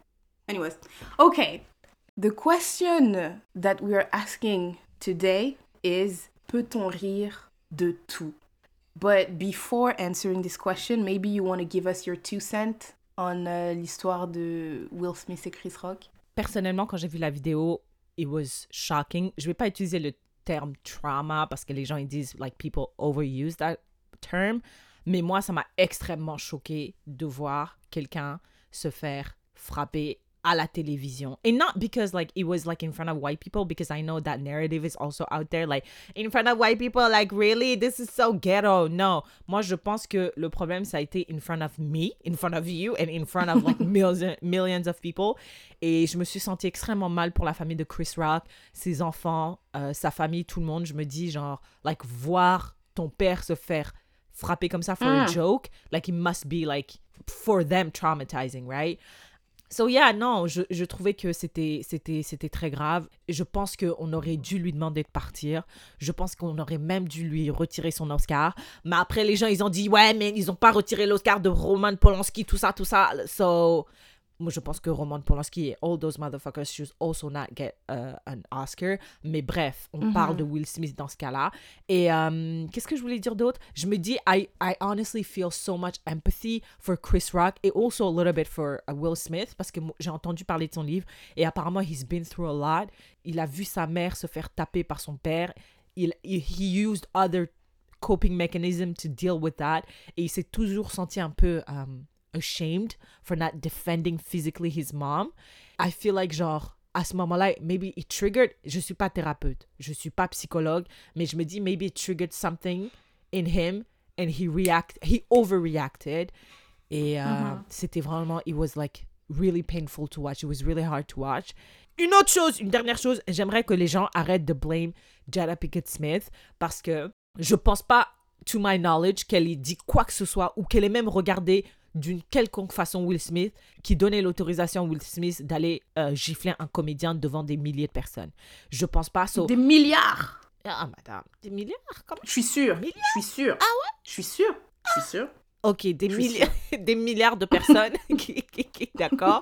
[SPEAKER 2] anyways okay the question that we are asking today is peut-on rire de tout? But before answering this question maybe you want to give us your two cents on euh, l'histoire de Will Smith et Chris Rock
[SPEAKER 1] personnellement, quand j'ai vu la vidéo, it was shocking. Je vais pas utiliser le terme trauma parce que les gens ils disent like people overuse that term, mais moi ça m'a extrêmement choqué de voir quelqu'un se faire frapper à la télévision. And not because like it was like in front of white people, because I know that narrative is also out there, like in front of white people, like really, this is so ghetto. No, moi je pense que le problème ça a été in front of me, in front of you, and in front of like millions, millions of people. Et je me suis sentie extrêmement mal pour la famille de Chris Rock, ses enfants, euh, sa famille, tout le monde. Je me dis genre, like voir ton père se faire frapper comme ça for a
[SPEAKER 2] Mm.
[SPEAKER 1] joke, like it must be like for them traumatizing, right? So yeah, non, je, je trouvais que c'était c'était c'était très grave. Je pense qu'on aurait dû lui demander de partir. Je pense qu'on aurait même dû lui retirer son Oscar. Mais après, les gens, ils ont dit, ouais, mais ils ont pas retiré l'Oscar de Roman Polanski, tout ça, tout ça. So, je pense que Roman Polanski et all those motherfuckers should also not get uh, an Oscar. Mais bref, on parle de Will Smith dans ce cas-là. Et euh, qu'est-ce que je voulais dire d'autre? Je me dis, I, I honestly feel so much empathy for Chris Rock et also a little bit for uh, Will Smith parce que j'ai entendu parler de son livre et apparemment he's been through a lot. Il a vu sa mère se faire taper par son père. Il, il- he used other coping mechanism to deal with that. Et il s'est toujours senti un peu um, ashamed for not defending physically his mom. I feel like, genre, à ce moment-là, maybe it triggered. Je suis pas thérapeute, je suis pas psychologue, mais je me dis, maybe it triggered something in him and he react, he overreacted. Et euh, c'était vraiment, it was like really painful to watch. It was really hard to watch. Une autre chose, une dernière chose, j'aimerais que les gens arrêtent de blame Jada Pickett Smith parce que je pense pas, to my knowledge, qu'elle ait dit quoi que ce soit ou qu'elle ait même regardé d'une quelconque façon Will Smith qui donnait l'autorisation à Will Smith d'aller euh, gifler un comédien devant des milliers de personnes. Je pense pas. So...
[SPEAKER 2] Des milliards.
[SPEAKER 1] Ah, madame, des milliards comment
[SPEAKER 2] Je suis sûre.
[SPEAKER 1] Milliards?
[SPEAKER 2] Je suis sûre. Ah ouais? Je suis sûre. Je suis sûre.
[SPEAKER 1] Ok, des, milliards, des milliards de personnes. D'accord.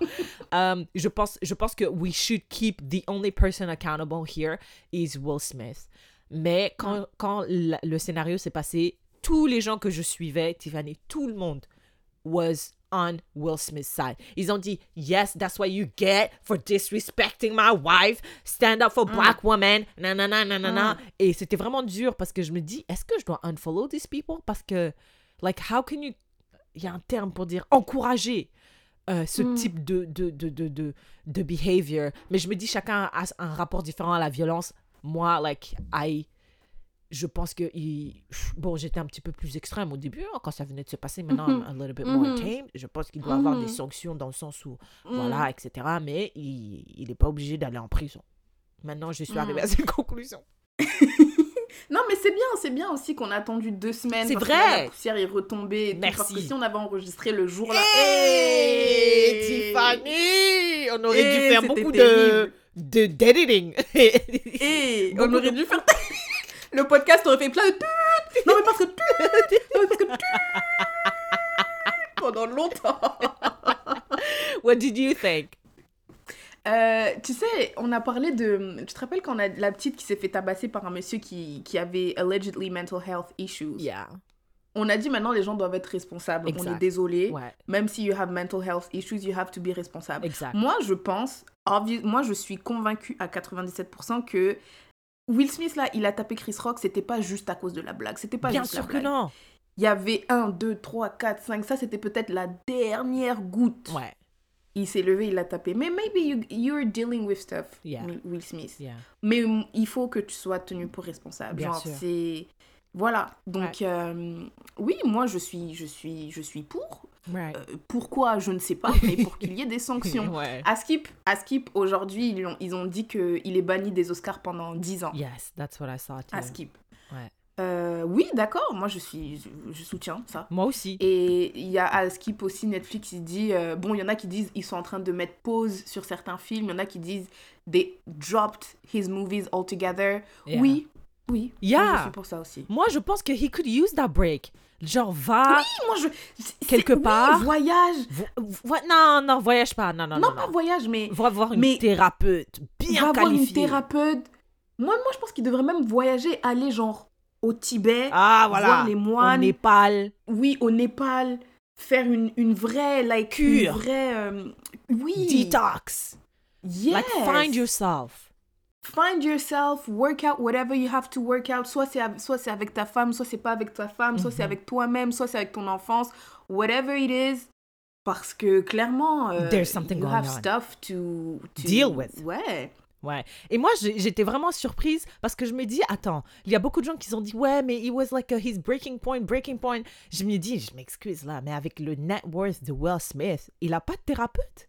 [SPEAKER 1] Um, je, pense, je pense que we should keep the only person accountable here is Will Smith. Mais quand, quand la- le scénario s'est passé, tous les gens que je suivais, Tiffany, tout le monde was on Will Smith's side. Ils ont dit, yes, that's what you get for disrespecting my wife. Stand up for black women. Nanana, nanana. Et c'était vraiment dur parce que je me dis, est-ce que je dois unfollow these people? Parce que, like, how can you. Il y a un terme pour dire encourager. euh, ce type de, de, de, de, de, de behavior. Mais je me dis, chacun a un rapport différent à la violence. Moi, like, I, je pense que il... bon j'étais un petit peu plus extrême au début hein, quand ça venait de se passer maintenant I'm a little bit more tame je pense qu'il doit avoir des sanctions dans le sens où voilà etc mais il il est pas obligé d'aller en prison maintenant je suis arrivée à cette conclusion
[SPEAKER 2] Non, mais c'est bien, c'est bien aussi qu'on a attendu deux semaines.
[SPEAKER 1] C'est
[SPEAKER 2] que
[SPEAKER 1] vrai.
[SPEAKER 2] là, la poussière est retombée. et tout, Parce que
[SPEAKER 1] Merci.
[SPEAKER 2] si on avait enregistré le jour là.
[SPEAKER 1] Hey,
[SPEAKER 2] Hey
[SPEAKER 1] Tiffany on aurait dû faire beaucoup
[SPEAKER 2] terrible.
[SPEAKER 1] de de
[SPEAKER 2] Et on
[SPEAKER 1] Beaucoup
[SPEAKER 2] aurait dû faire. le podcast aurait fait plein de. Non, mais parce que. Non, mais parce que. Pendant longtemps.
[SPEAKER 1] what did you think?
[SPEAKER 2] Euh, tu sais, on a parlé de. Tu te rappelles quand on a la petite qui s'est fait tabasser par un monsieur qui, qui avait allegedly mental health issues?
[SPEAKER 1] Yeah
[SPEAKER 2] On a dit maintenant les gens doivent être responsables. On
[SPEAKER 1] Exact.
[SPEAKER 2] est désolé.
[SPEAKER 1] ouais
[SPEAKER 2] Même si you have mental health issues, you have to be responsible.
[SPEAKER 1] exact
[SPEAKER 2] Moi, je pense, obvi- moi, je suis convaincue à 97% que Will Smith, là, il a tapé Chris Rock, c'était pas juste à cause de la blague. C'était pas
[SPEAKER 1] bien
[SPEAKER 2] juste
[SPEAKER 1] sûr
[SPEAKER 2] la
[SPEAKER 1] que
[SPEAKER 2] blague.
[SPEAKER 1] non
[SPEAKER 2] Il y avait 1, 2, 3, 4, 5. Ça, c'était peut-être la dernière goutte.
[SPEAKER 1] ouais
[SPEAKER 2] Il s'est levé, il l'a tapé. Mais maybe you, you're dealing with stuff,
[SPEAKER 1] Yeah.
[SPEAKER 2] Will- Smith.
[SPEAKER 1] yeah
[SPEAKER 2] Mais il faut que tu sois tenu pour responsable.
[SPEAKER 1] Bien
[SPEAKER 2] Genre,
[SPEAKER 1] sûr.
[SPEAKER 2] c'est. Voilà. Donc, euh, oui, moi, je suis, je suis, je suis pour.
[SPEAKER 1] Right
[SPEAKER 2] Euh, pourquoi, je ne sais pas, mais pour qu'il y ait des sanctions.
[SPEAKER 1] ouais
[SPEAKER 2] À Skip, à Skip aujourd'hui, ils ont, ils ont dit qu'il est banni des Oscars pendant 10 ans.
[SPEAKER 1] yes that's what I thought too.
[SPEAKER 2] À Skip.
[SPEAKER 1] Ouais.
[SPEAKER 2] Euh, oui, d'accord, moi je suis, je, soutiens ça.
[SPEAKER 1] moi aussi
[SPEAKER 2] Et il y a à Skip aussi Netflix, il dit, euh, bon, il y en a qui disent ils sont en train de mettre pause sur certains films, il y en a qui disent they dropped his movies altogether.
[SPEAKER 1] Yeah.
[SPEAKER 2] Oui, oui,
[SPEAKER 1] Yeah.
[SPEAKER 2] moi, je suis pour ça aussi.
[SPEAKER 1] Moi, je pense que he could use that break. Genre, va.
[SPEAKER 2] Oui, moi je.
[SPEAKER 1] Quelque
[SPEAKER 2] oui,
[SPEAKER 1] part.
[SPEAKER 2] voyage.
[SPEAKER 1] vo- vo- non, non, voyage pas. Non, non,
[SPEAKER 2] Non,
[SPEAKER 1] non.
[SPEAKER 2] pas voyage, mais.
[SPEAKER 1] Va voir une
[SPEAKER 2] mais-
[SPEAKER 1] thérapeute bien
[SPEAKER 2] va voir une
[SPEAKER 1] qualifiée.
[SPEAKER 2] thérapeute. Moi, moi, je pense qu'il devrait même voyager, aller genre au Tibet,
[SPEAKER 1] Ah, voilà.
[SPEAKER 2] voir les
[SPEAKER 1] Au
[SPEAKER 2] moines,
[SPEAKER 1] Népal.
[SPEAKER 2] oui, au Népal, faire une, une vraie, like,
[SPEAKER 1] Cure.
[SPEAKER 2] une vraie, euh, oui,
[SPEAKER 1] Detox.
[SPEAKER 2] yes,
[SPEAKER 1] Like, find yourself.
[SPEAKER 2] Find yourself, work out whatever you have to work out. Soit c'est av- soit c'est avec ta femme, soit c'est pas avec ta femme, soit
[SPEAKER 1] Mhm.
[SPEAKER 2] c'est avec toi-même, soit c'est avec ton enfance. Whatever it is, Parce que clairement, euh,
[SPEAKER 1] There's something
[SPEAKER 2] you
[SPEAKER 1] going
[SPEAKER 2] have
[SPEAKER 1] on.
[SPEAKER 2] stuff to, to
[SPEAKER 1] Deal with.
[SPEAKER 2] Ouais.
[SPEAKER 1] Ouais. Et moi, j'étais vraiment surprise parce que je me dis, attends, il y a beaucoup de gens qui se sont dit, ouais, mais it was like a, his breaking point, breaking point. Je me dis, je m'excuse là, mais avec le net worth de Will Smith, il a pas de thérapeute.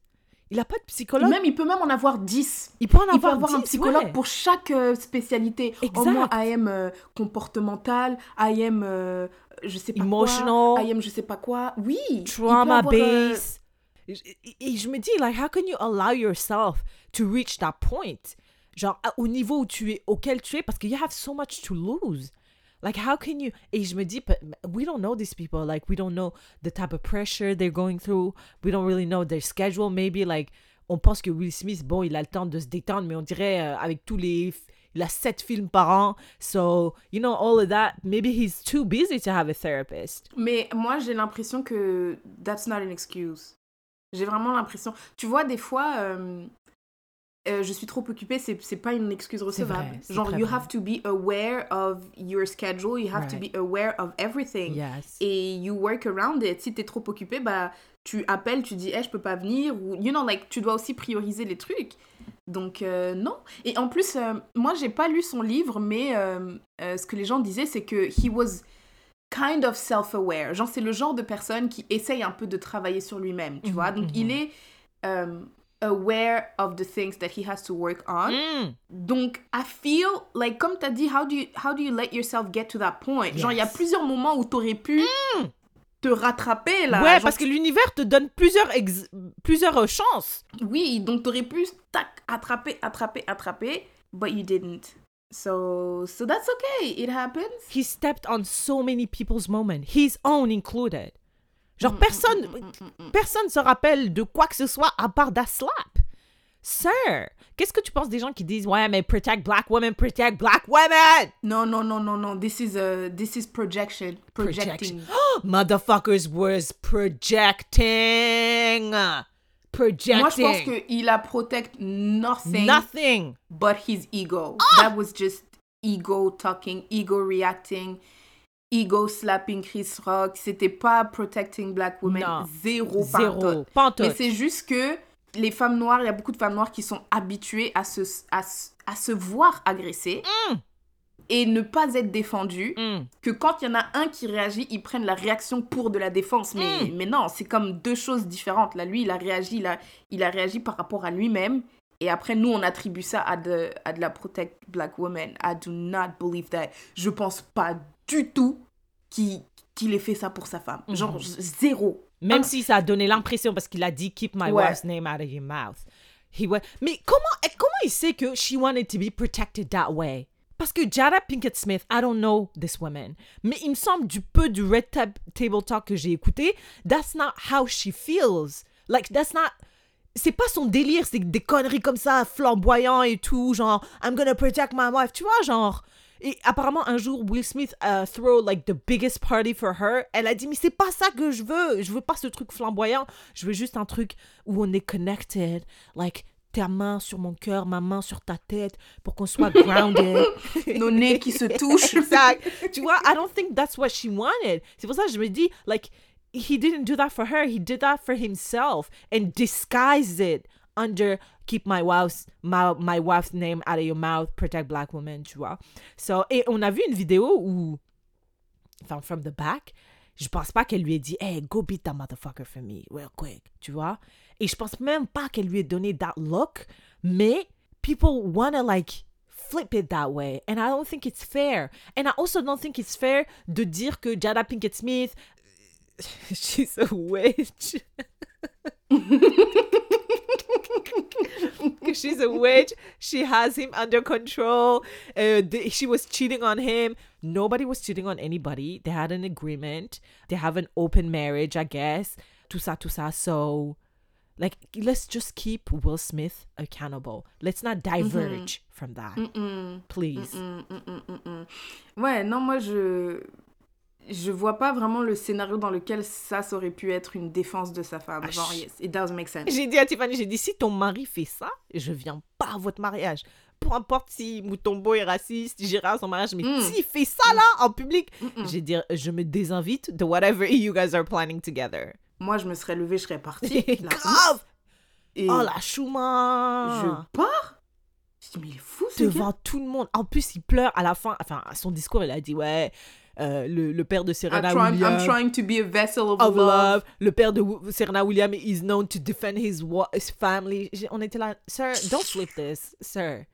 [SPEAKER 1] Il a pas de psychologue.
[SPEAKER 2] Même, il peut même en avoir 10.
[SPEAKER 1] il peut en
[SPEAKER 2] Il peut
[SPEAKER 1] avoir,
[SPEAKER 2] avoir un
[SPEAKER 1] 10,
[SPEAKER 2] psychologue
[SPEAKER 1] ouais.
[SPEAKER 2] pour chaque euh, spécialité.
[SPEAKER 1] Exact.
[SPEAKER 2] Oh, moi, I am euh, comportemental, I am euh, je sais pas
[SPEAKER 1] Emotional.
[SPEAKER 2] quoi, I am je sais pas quoi. Oui.
[SPEAKER 1] trauma
[SPEAKER 2] avoir, euh,
[SPEAKER 1] base. Et et je me dis, like, how can you allow yourself to reach that point? Genre, au niveau où tu es, auquel tu es, parce que you have so much to lose. Like, how can you... Et je me dis, but we don't know these people. Like, we don't know the type of pressure they're going through. We don't really know their schedule. Maybe, like, on pense que Will Smith, bon, il a le temps de se détendre, mais on dirait, euh, avec tous les... Il a sept films par an. So, you know, all of that, maybe he's too busy to have a therapist.
[SPEAKER 2] Mais moi, j'ai l'impression que that's not an excuse. J'ai vraiment l'impression. Tu vois, des fois, euh, euh, je suis trop occupée, c'est c'est pas une excuse recevable.
[SPEAKER 1] vrai,
[SPEAKER 2] Genre, you
[SPEAKER 1] vrai.
[SPEAKER 2] have to be aware of your schedule, you have to be aware of everything.
[SPEAKER 1] Yes.
[SPEAKER 2] Et you work around it. Si t'es trop occupé, bah, tu appelles, tu dis, hey, je peux pas venir. Ou, you know, like, tu dois aussi prioriser les trucs. Donc, euh, non. Et en plus, euh, moi, j'ai pas lu son livre, mais euh, ce que les gens disaient, c'est que he was kind of self-aware. Genre, c'est le genre de personne qui essaye un peu de travailler sur lui-même, tu
[SPEAKER 1] Mhm,
[SPEAKER 2] vois. Donc, il est euh, aware of the things that he has to work on.
[SPEAKER 1] Mm.
[SPEAKER 2] Donc, I feel like, comme tu as dit, how do, you, how do you let yourself get to that point? Genre, il y a
[SPEAKER 1] Yes.
[SPEAKER 2] plusieurs moments où tu aurais pu te rattraper, là.
[SPEAKER 1] ouais,
[SPEAKER 2] Genre,
[SPEAKER 1] parce que l'univers te donne plusieurs, ex- plusieurs euh, chances.
[SPEAKER 2] Oui, donc tu aurais pu, tac, attraper, attraper, attraper, but you didn't. So, so that's okay. It happens.
[SPEAKER 1] He stepped on so many people's moments, his own included. Genre,
[SPEAKER 2] Mm,
[SPEAKER 1] personne, personne se rappelle de quoi que ce soit à part that slap. Sir, qu'est-ce que tu penses des gens qui disent Ouais, mais protect black women, protect black women?
[SPEAKER 2] Non, non, non, non, non. This is, a, this is projection. Projecting.
[SPEAKER 1] Motherfuckers was projecting. Projecting.
[SPEAKER 2] Moi, je pense qu'il a protect nothing
[SPEAKER 1] Nothing.
[SPEAKER 2] but his ego.
[SPEAKER 1] Ah!
[SPEAKER 2] That was just ego talking, ego reacting, ego slapping Chris Rock. C'était pas protecting black women.
[SPEAKER 1] Non.
[SPEAKER 2] Zéro,
[SPEAKER 1] Zéro.
[SPEAKER 2] pantoute. Mais c'est juste que les femmes noires, il y a beaucoup de femmes noires qui sont habituées à se, à, se- à se voir agressées
[SPEAKER 1] Mm.
[SPEAKER 2] et ne pas être défendues.
[SPEAKER 1] Mm.
[SPEAKER 2] Que quand il y en a un qui réagit, ils prennent la réaction pour de la défense. Mais,
[SPEAKER 1] Mm.
[SPEAKER 2] mais non, c'est comme deux choses différentes. Là, lui, il a réagi, il a, il a réagi par rapport à lui-même. Et après, nous, on attribue ça à de, à de la protect black women. I do not believe that. Je pense pas du tout qu'il ait fait ça pour sa femme. Genre, zéro.
[SPEAKER 1] Même
[SPEAKER 2] Ah.
[SPEAKER 1] si ça a donné l'impression parce qu'il a dit keep my
[SPEAKER 2] Ouais.
[SPEAKER 1] wife's name out of your mouth. He wa- Mais comment, eh, comment il sait que she wanted to be protected that way? Parce que Jada Pinkett Smith, I don't know this woman, mais il me semble du peu du Red Tab- Table Talk que j'ai écouté, that's not how she feels. Like, that's not. C'est pas son délire, c'est des conneries comme ça, flamboyant et tout, genre, I'm gonna protect my wife, tu vois, genre. Et apparemment, un jour, Will Smith uh, throw like the biggest party for her. Elle a dit, mais c'est pas ça que je veux. Je veux pas ce truc flamboyant. Je veux juste un truc où on est connected. Like, ta main sur mon cœur, ma main sur ta tête, pour qu'on soit grounded.
[SPEAKER 2] Nos nez qui se touchent.
[SPEAKER 1] exact. Tu vois, I don't think that's what she wanted. C'est pour ça que je me dis, like, he didn't do that for her. He did that for himself and disguised it under keep my wife's my, my wife's name out of your mouth, protect black women, tu vois. So, et on a vu une vidéo où, enfin, from the back, je pense pas qu'elle lui ait dit, hey, go beat that motherfucker for me, real quick, tu vois. Et je pense même pas qu'elle lui ait donné that look, mais people wanna like flip it that way. And I don't think it's fair. And I also don't think it's fair de dire que Jada Pinkett Smith, she's a witch. she's a witch. She has him under control. Uh, th- she was cheating on him. Nobody was cheating on anybody. They had an agreement. They have an open marriage, I guess. Tout ça. So, like, let's just keep Will Smith accountable. Let's not diverge from that, please.
[SPEAKER 2] Mm, mm, mm, mm, mm. Ouais, non, moi, je... Je vois pas vraiment le scénario dans lequel ça, ça aurait pu être une défense de sa femme.
[SPEAKER 1] Ah,
[SPEAKER 2] Genre, yes, it does make sense.
[SPEAKER 1] J'ai dit à Tiffany, j'ai dit, si ton mari fait ça, je viens pas à votre mariage. Peu importe si Moutombo est raciste, j'irai à son mariage, mais
[SPEAKER 2] Mm.
[SPEAKER 1] s'il fait ça là, en public,
[SPEAKER 2] Mm-mm.
[SPEAKER 1] j'ai dit, je me désinvite de whatever you guys are planning together.
[SPEAKER 2] Moi, je me serais levée, je serais partie.
[SPEAKER 1] Grave
[SPEAKER 2] Et
[SPEAKER 1] Oh la chouma
[SPEAKER 2] je pars? Je dis, mais il est fou ce
[SPEAKER 1] Devant
[SPEAKER 2] gars.
[SPEAKER 1] tout le monde. En plus, il pleure à la fin. Enfin, à son discours, il a dit Ouais, euh, le, le père de
[SPEAKER 2] I'm
[SPEAKER 1] Serena
[SPEAKER 2] trying, I'm
[SPEAKER 1] Williams.
[SPEAKER 2] trying to be a vessel of,
[SPEAKER 1] of
[SPEAKER 2] love.
[SPEAKER 1] love. Le père de Serena Williams is known to defend his, his family. On était là, sir, don't flip this, sir.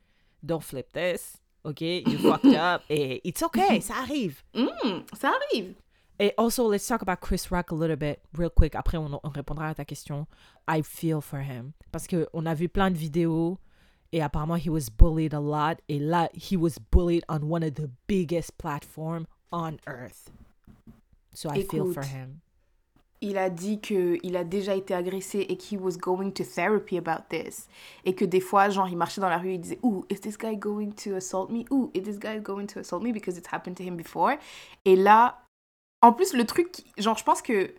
[SPEAKER 1] Don't flip this. Ok, you fucked up. Et it's okay, ça arrive.
[SPEAKER 2] Hmm, ça arrive.
[SPEAKER 1] Et also, let's talk about Chris Rock a little bit, real quick. Après, on, on répondra à ta question. I feel for him. Parce qu'on a vu plein de vidéos et apparemment, he was bullied a lot. Et là, he was bullied on one of the biggest platforms on earth. So I feel for
[SPEAKER 2] Écoute.
[SPEAKER 1] him.
[SPEAKER 2] il a dit que il a déjà été agressé et qu'il was going to therapy about this et que des fois genre il marchait dans la rue il disait ooh is this guy going to assault me? Ooh is this guy going to assault me? Because it's happened to him before et là en plus le truc genre je pense que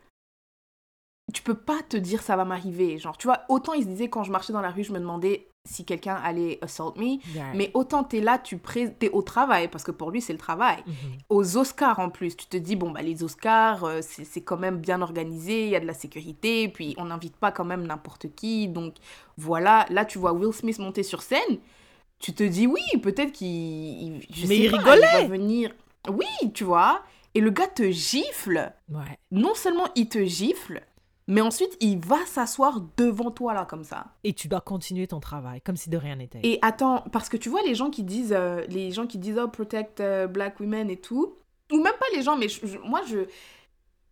[SPEAKER 2] tu peux pas te dire ça va m'arriver genre tu vois autant il se disait quand je marchais dans la rue je me demandais si quelqu'un allait assault me
[SPEAKER 1] Yeah.
[SPEAKER 2] mais autant t'es là tu t'es au travail parce que pour lui c'est le travail
[SPEAKER 1] Mhm.
[SPEAKER 2] aux Oscars en plus. Tu te dis, bon, bah, les Oscars, euh, c'est quand même bien organisé, il y a de la sécurité, puis on n'invite pas quand même n'importe qui. Donc voilà, là, tu vois Will Smith monter sur scène, tu te dis, oui, peut-être qu'il. il-
[SPEAKER 1] Mais il
[SPEAKER 2] pas,
[SPEAKER 1] rigolait.
[SPEAKER 2] va venir. Oui, tu vois. Et le gars te gifle.
[SPEAKER 1] Ouais.
[SPEAKER 2] Non seulement il te gifle, mais ensuite il va s'asseoir devant toi, là, comme ça.
[SPEAKER 1] Et tu dois continuer ton travail, comme si de rien n'était.
[SPEAKER 2] Et attends, parce que tu vois les gens qui disent, euh, les gens qui disent oh protect euh, black women et tout, ou même pas les gens, mais je- je- moi je,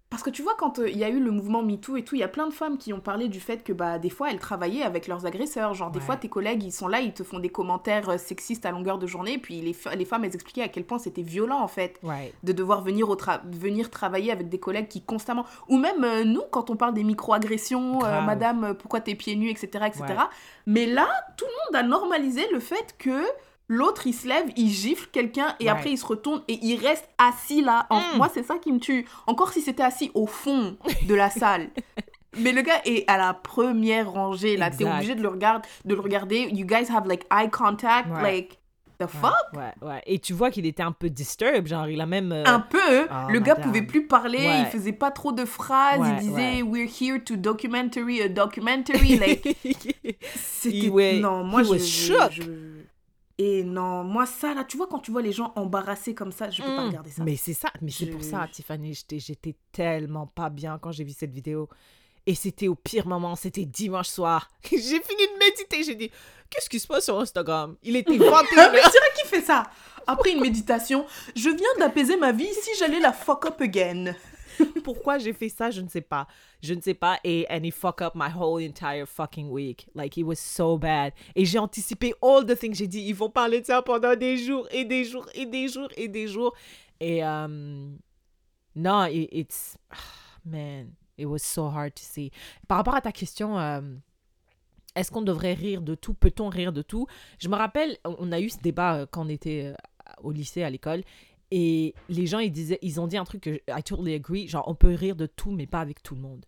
[SPEAKER 2] parce que tu vois quand euh, il y a eu le mouvement MeToo et tout, il y a plein de femmes qui ont parlé du fait que bah des fois elles travaillaient avec leurs agresseurs, genre des
[SPEAKER 1] Ouais.
[SPEAKER 2] fois tes collègues ils sont là, ils te font des commentaires euh, sexistes à longueur de journée, puis les, les femmes elles expliquaient à quel point c'était violent en fait
[SPEAKER 1] Ouais.
[SPEAKER 2] de devoir venir, au tra- venir travailler avec des collègues qui constamment... Ou même euh, nous, quand on parle des micro-agressions, euh, madame, pourquoi t'es pieds nus, etc., etc.
[SPEAKER 1] Ouais.
[SPEAKER 2] Mais là, tout le monde a normalisé le fait que l'autre, il se lève, il gifle quelqu'un, et
[SPEAKER 1] Ouais.
[SPEAKER 2] après, il se retourne et il reste assis là. En-
[SPEAKER 1] Mm.
[SPEAKER 2] Moi, c'est ça qui me tue. Encore si c'était assis au fond de la salle. Mais le gars est à la première rangée, là. T'es obligé de le, regarder, de le regarder. You guys have, like, eye contact.
[SPEAKER 1] Ouais.
[SPEAKER 2] Like, the fuck?
[SPEAKER 1] Ouais, ouais. Et tu vois qu'il était un peu disturbed, genre il a même. euh,
[SPEAKER 2] un peu.
[SPEAKER 1] Oh,
[SPEAKER 2] le gars
[SPEAKER 1] madame.
[SPEAKER 2] pouvait plus parler,
[SPEAKER 1] Ouais.
[SPEAKER 2] il faisait pas trop de phrases, il disait we're here to documentary a documentary like c'était non moi
[SPEAKER 1] he
[SPEAKER 2] je,
[SPEAKER 1] was shook.
[SPEAKER 2] je- et non moi ça là tu vois quand tu vois les gens embarrassés comme ça je peux pas
[SPEAKER 1] Mm.
[SPEAKER 2] regarder ça
[SPEAKER 1] Mais c'est ça, mais c'est pour ça, Tiffany, j'étais, tellement pas bien quand j'ai vu cette vidéo. Et c'était au pire moment, c'était dimanche soir. j'ai fini de méditer, j'ai dit, qu'est-ce qui se passe sur Instagram? Il était 21
[SPEAKER 2] Ah, mais c'est vrai qu'il fait ça? Après une méditation je viens d'apaiser ma vie si j'allais la fuck up again
[SPEAKER 1] Pourquoi j'ai fait ça, je ne sais pas. Je ne sais pas. Et and he fuck up my whole entire fucking week. Like, it was so bad. Et j'ai anticipé all the things. J'ai dit, ils vont parler de ça pendant des jours et des jours et des jours et des jours. Et um, non, it- it's... ah, man, it was so hard to see. Par rapport à ta question... um, est-ce qu'on devrait rire de tout? Peut-on rire de tout? Je me rappelle, on a eu ce débat euh, quand on était euh, au lycée, à l'école, et les gens, ils, disaient, ils ont dit un truc que I totally agree, genre on peut rire de tout, mais pas avec tout le monde.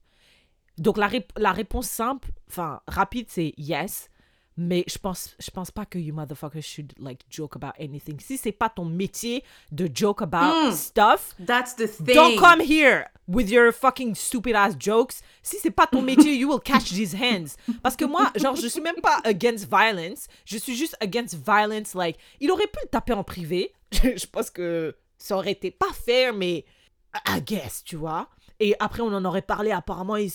[SPEAKER 1] Donc la, rép- la réponse simple, enfin rapide, c'est yes, mais je pense, je pense pas que you motherfuckers should like joke about anything. Si c'est pas ton métier de joke about
[SPEAKER 2] Mm.
[SPEAKER 1] stuff,
[SPEAKER 2] that's the thing
[SPEAKER 1] Don't come here with your fucking stupid ass jokes. Si c'est pas ton métier, you will catch these hands. Parce que moi, genre, je suis même pas against violence. Je suis juste against violence. Like, il aurait pu le taper en privé. Je, pense que ça aurait été pas fair, mais I guess, tu vois. Et après, on en aurait parlé. Apparemment, et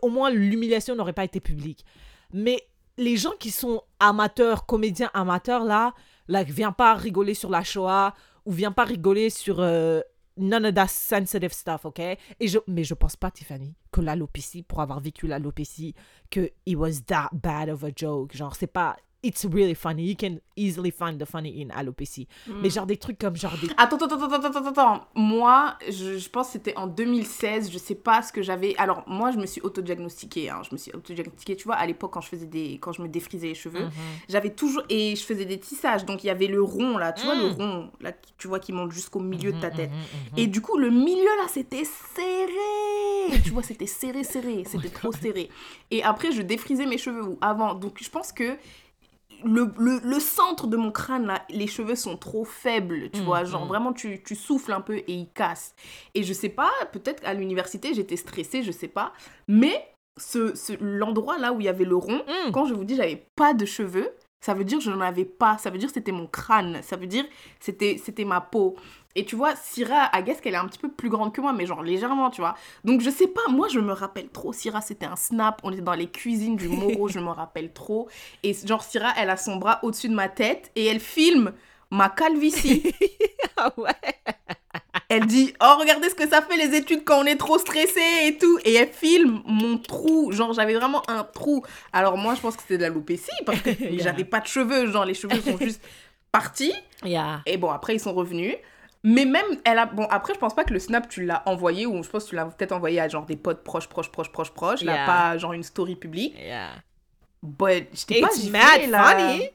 [SPEAKER 1] au moins, l'humiliation n'aurait pas été publique. Mais les gens qui sont amateurs, comédiens amateurs, là, like, viens pas rigoler sur la Shoah ou viens pas rigoler sur euh, none of that sensitive stuff, ok? Et je, mais je pense pas, Tiffany, que l'alopécie, pour avoir vécu l'alopécie, que it was that bad of a joke. Genre, c'est pas. It's really funny. You can easily find the funny in alopécie. Mais genre des trucs comme genre des.
[SPEAKER 2] Attends, attends, attends, attends, attends. Moi, je, je pense que c'était en 2016, je sais pas ce que j'avais. Alors, moi, je me suis autodiagnostiquée. Hein. Je me suis autodiagnostiquée, tu vois, à l'époque, quand je faisais des. Quand je me défrisais les cheveux,
[SPEAKER 1] Mhm.
[SPEAKER 2] j'avais toujours. Et je faisais des tissages. Donc, il y avait le rond, là, tu vois, le
[SPEAKER 1] Mm.
[SPEAKER 2] rond, là, tu vois, qui monte jusqu'au milieu de ta tête.
[SPEAKER 1] Mhm, mhm,
[SPEAKER 2] Et du coup, le milieu, là, c'était serré. Tu vois, c'était serré, serré. C'était trop serré. Et après, je défrisais mes cheveux ou avant. Donc, je pense que le, le, le centre de mon crâne, là, les cheveux sont trop faibles, tu
[SPEAKER 1] Mm,
[SPEAKER 2] vois. Genre,
[SPEAKER 1] mm.
[SPEAKER 2] vraiment, tu, tu souffles un peu et ils cassent. Et je sais pas, peut-être à l'université, j'étais stressée, je sais pas. Mais ce, ce, l'endroit là où il y avait le rond,
[SPEAKER 1] Mm.
[SPEAKER 2] quand je vous dis j'avais pas de cheveux, ça veut dire que je n'en avais pas. Ça veut dire que c'était mon crâne. Ça veut dire que c'était, c'était ma peau. Et tu vois, Syrah, I guess qu'elle est un petit peu plus grande que moi, mais genre légèrement, tu vois. Donc je sais pas, moi je me rappelle trop. Syrah, c'était un snap. On était dans les cuisines du Moro, je me rappelle trop. Et genre, Syrah, elle a son bras au-dessus de ma tête et elle filme ma calvitie.
[SPEAKER 1] Ah ouais.
[SPEAKER 2] Elle dit Oh, regardez ce que ça fait les études quand on est trop stressé et tout. Et elle filme mon trou. Genre, j'avais vraiment un trou. Alors, moi, je pense que c'était de l'alopécie parce que
[SPEAKER 1] Yeah.
[SPEAKER 2] j'avais pas de cheveux. Genre, les cheveux sont juste partis.
[SPEAKER 1] Yeah.
[SPEAKER 2] Et bon, après, ils sont revenus. Mais même, elle a. Bon, après, je pense pas que le snap, tu l'as envoyé ou je pense que tu l'as peut-être envoyé à genre des potes proches, proches, proches, proches, proches. Là,
[SPEAKER 1] Yeah.
[SPEAKER 2] pas genre une story publique.
[SPEAKER 1] Yeah.
[SPEAKER 2] But, j'étais pas
[SPEAKER 1] mad
[SPEAKER 2] là.
[SPEAKER 1] funny.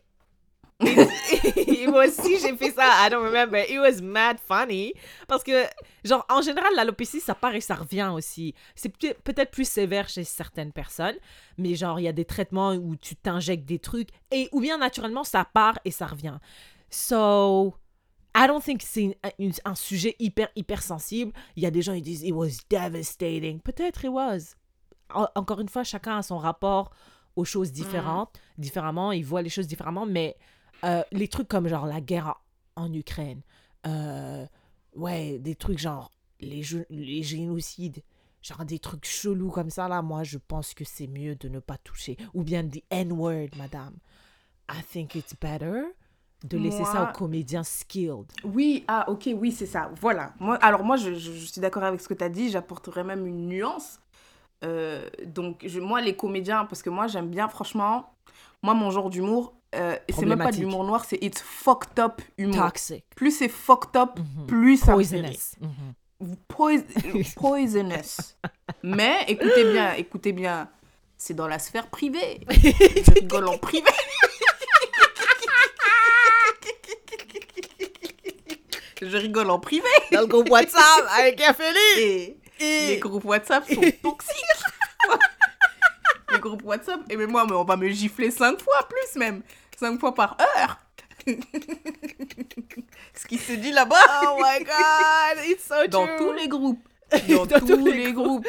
[SPEAKER 1] Moi aussi, j'ai fait ça. I don't remember. It was mad funny. Parce que, genre, en général, l'alopécie, ça part et ça revient aussi. C'est peut- peut-être plus sévère chez certaines personnes, mais genre, il y a des traitements où tu t'injectes des trucs, et ou bien naturellement, ça part et ça revient. So, I don't think c'est un, sujet hyper, hyper sensible. Il y a des gens qui disent, it was devastating. Peut-être it was. En- encore une fois, chacun a son rapport aux choses différentes, différemment, ils voient les choses différemment, mais euh, les trucs comme genre la guerre en, en Ukraine, euh, ouais, des trucs genre les, les génocides, genre des trucs chelous comme ça, là, moi, je pense que c'est mieux de ne pas toucher. Ou bien the N-word, madame. I think it's better de laisser ça aux comédiens skilled.
[SPEAKER 2] Oui, ah ok, oui, c'est ça. Voilà. Moi, alors moi, je, je- je suis d'accord avec ce que tu as dit, j'apporterais même une nuance. Euh, donc, je, moi, les comédiens, parce que moi, j'aime bien, franchement, moi, mon genre d'humour, euh, c'est même pas de l'humour noir, c'est it's fucked up humour.
[SPEAKER 1] Toxic.
[SPEAKER 2] Plus c'est fucked up,
[SPEAKER 1] Mhm.
[SPEAKER 2] plus ça.
[SPEAKER 1] Poisonous. Mhm.
[SPEAKER 2] Pois- poisonous. Mais écoutez bien, écoutez bien, c'est dans la sphère privée. Je rigole en privé. Je rigole en privé.
[SPEAKER 1] Dans le groupe WhatsApp avec Félix.
[SPEAKER 2] Et les groupes WhatsApp sont toxiques. les groupes WhatsApp, et mais moi, mais on va me gifler cinq fois plus même. Cinq fois par heure. Ce qui se dit là-bas.
[SPEAKER 1] Oh my god, it's so
[SPEAKER 2] Dans
[SPEAKER 1] true.
[SPEAKER 2] tous les groupes. Dans,
[SPEAKER 1] Dans
[SPEAKER 2] tous les groupes.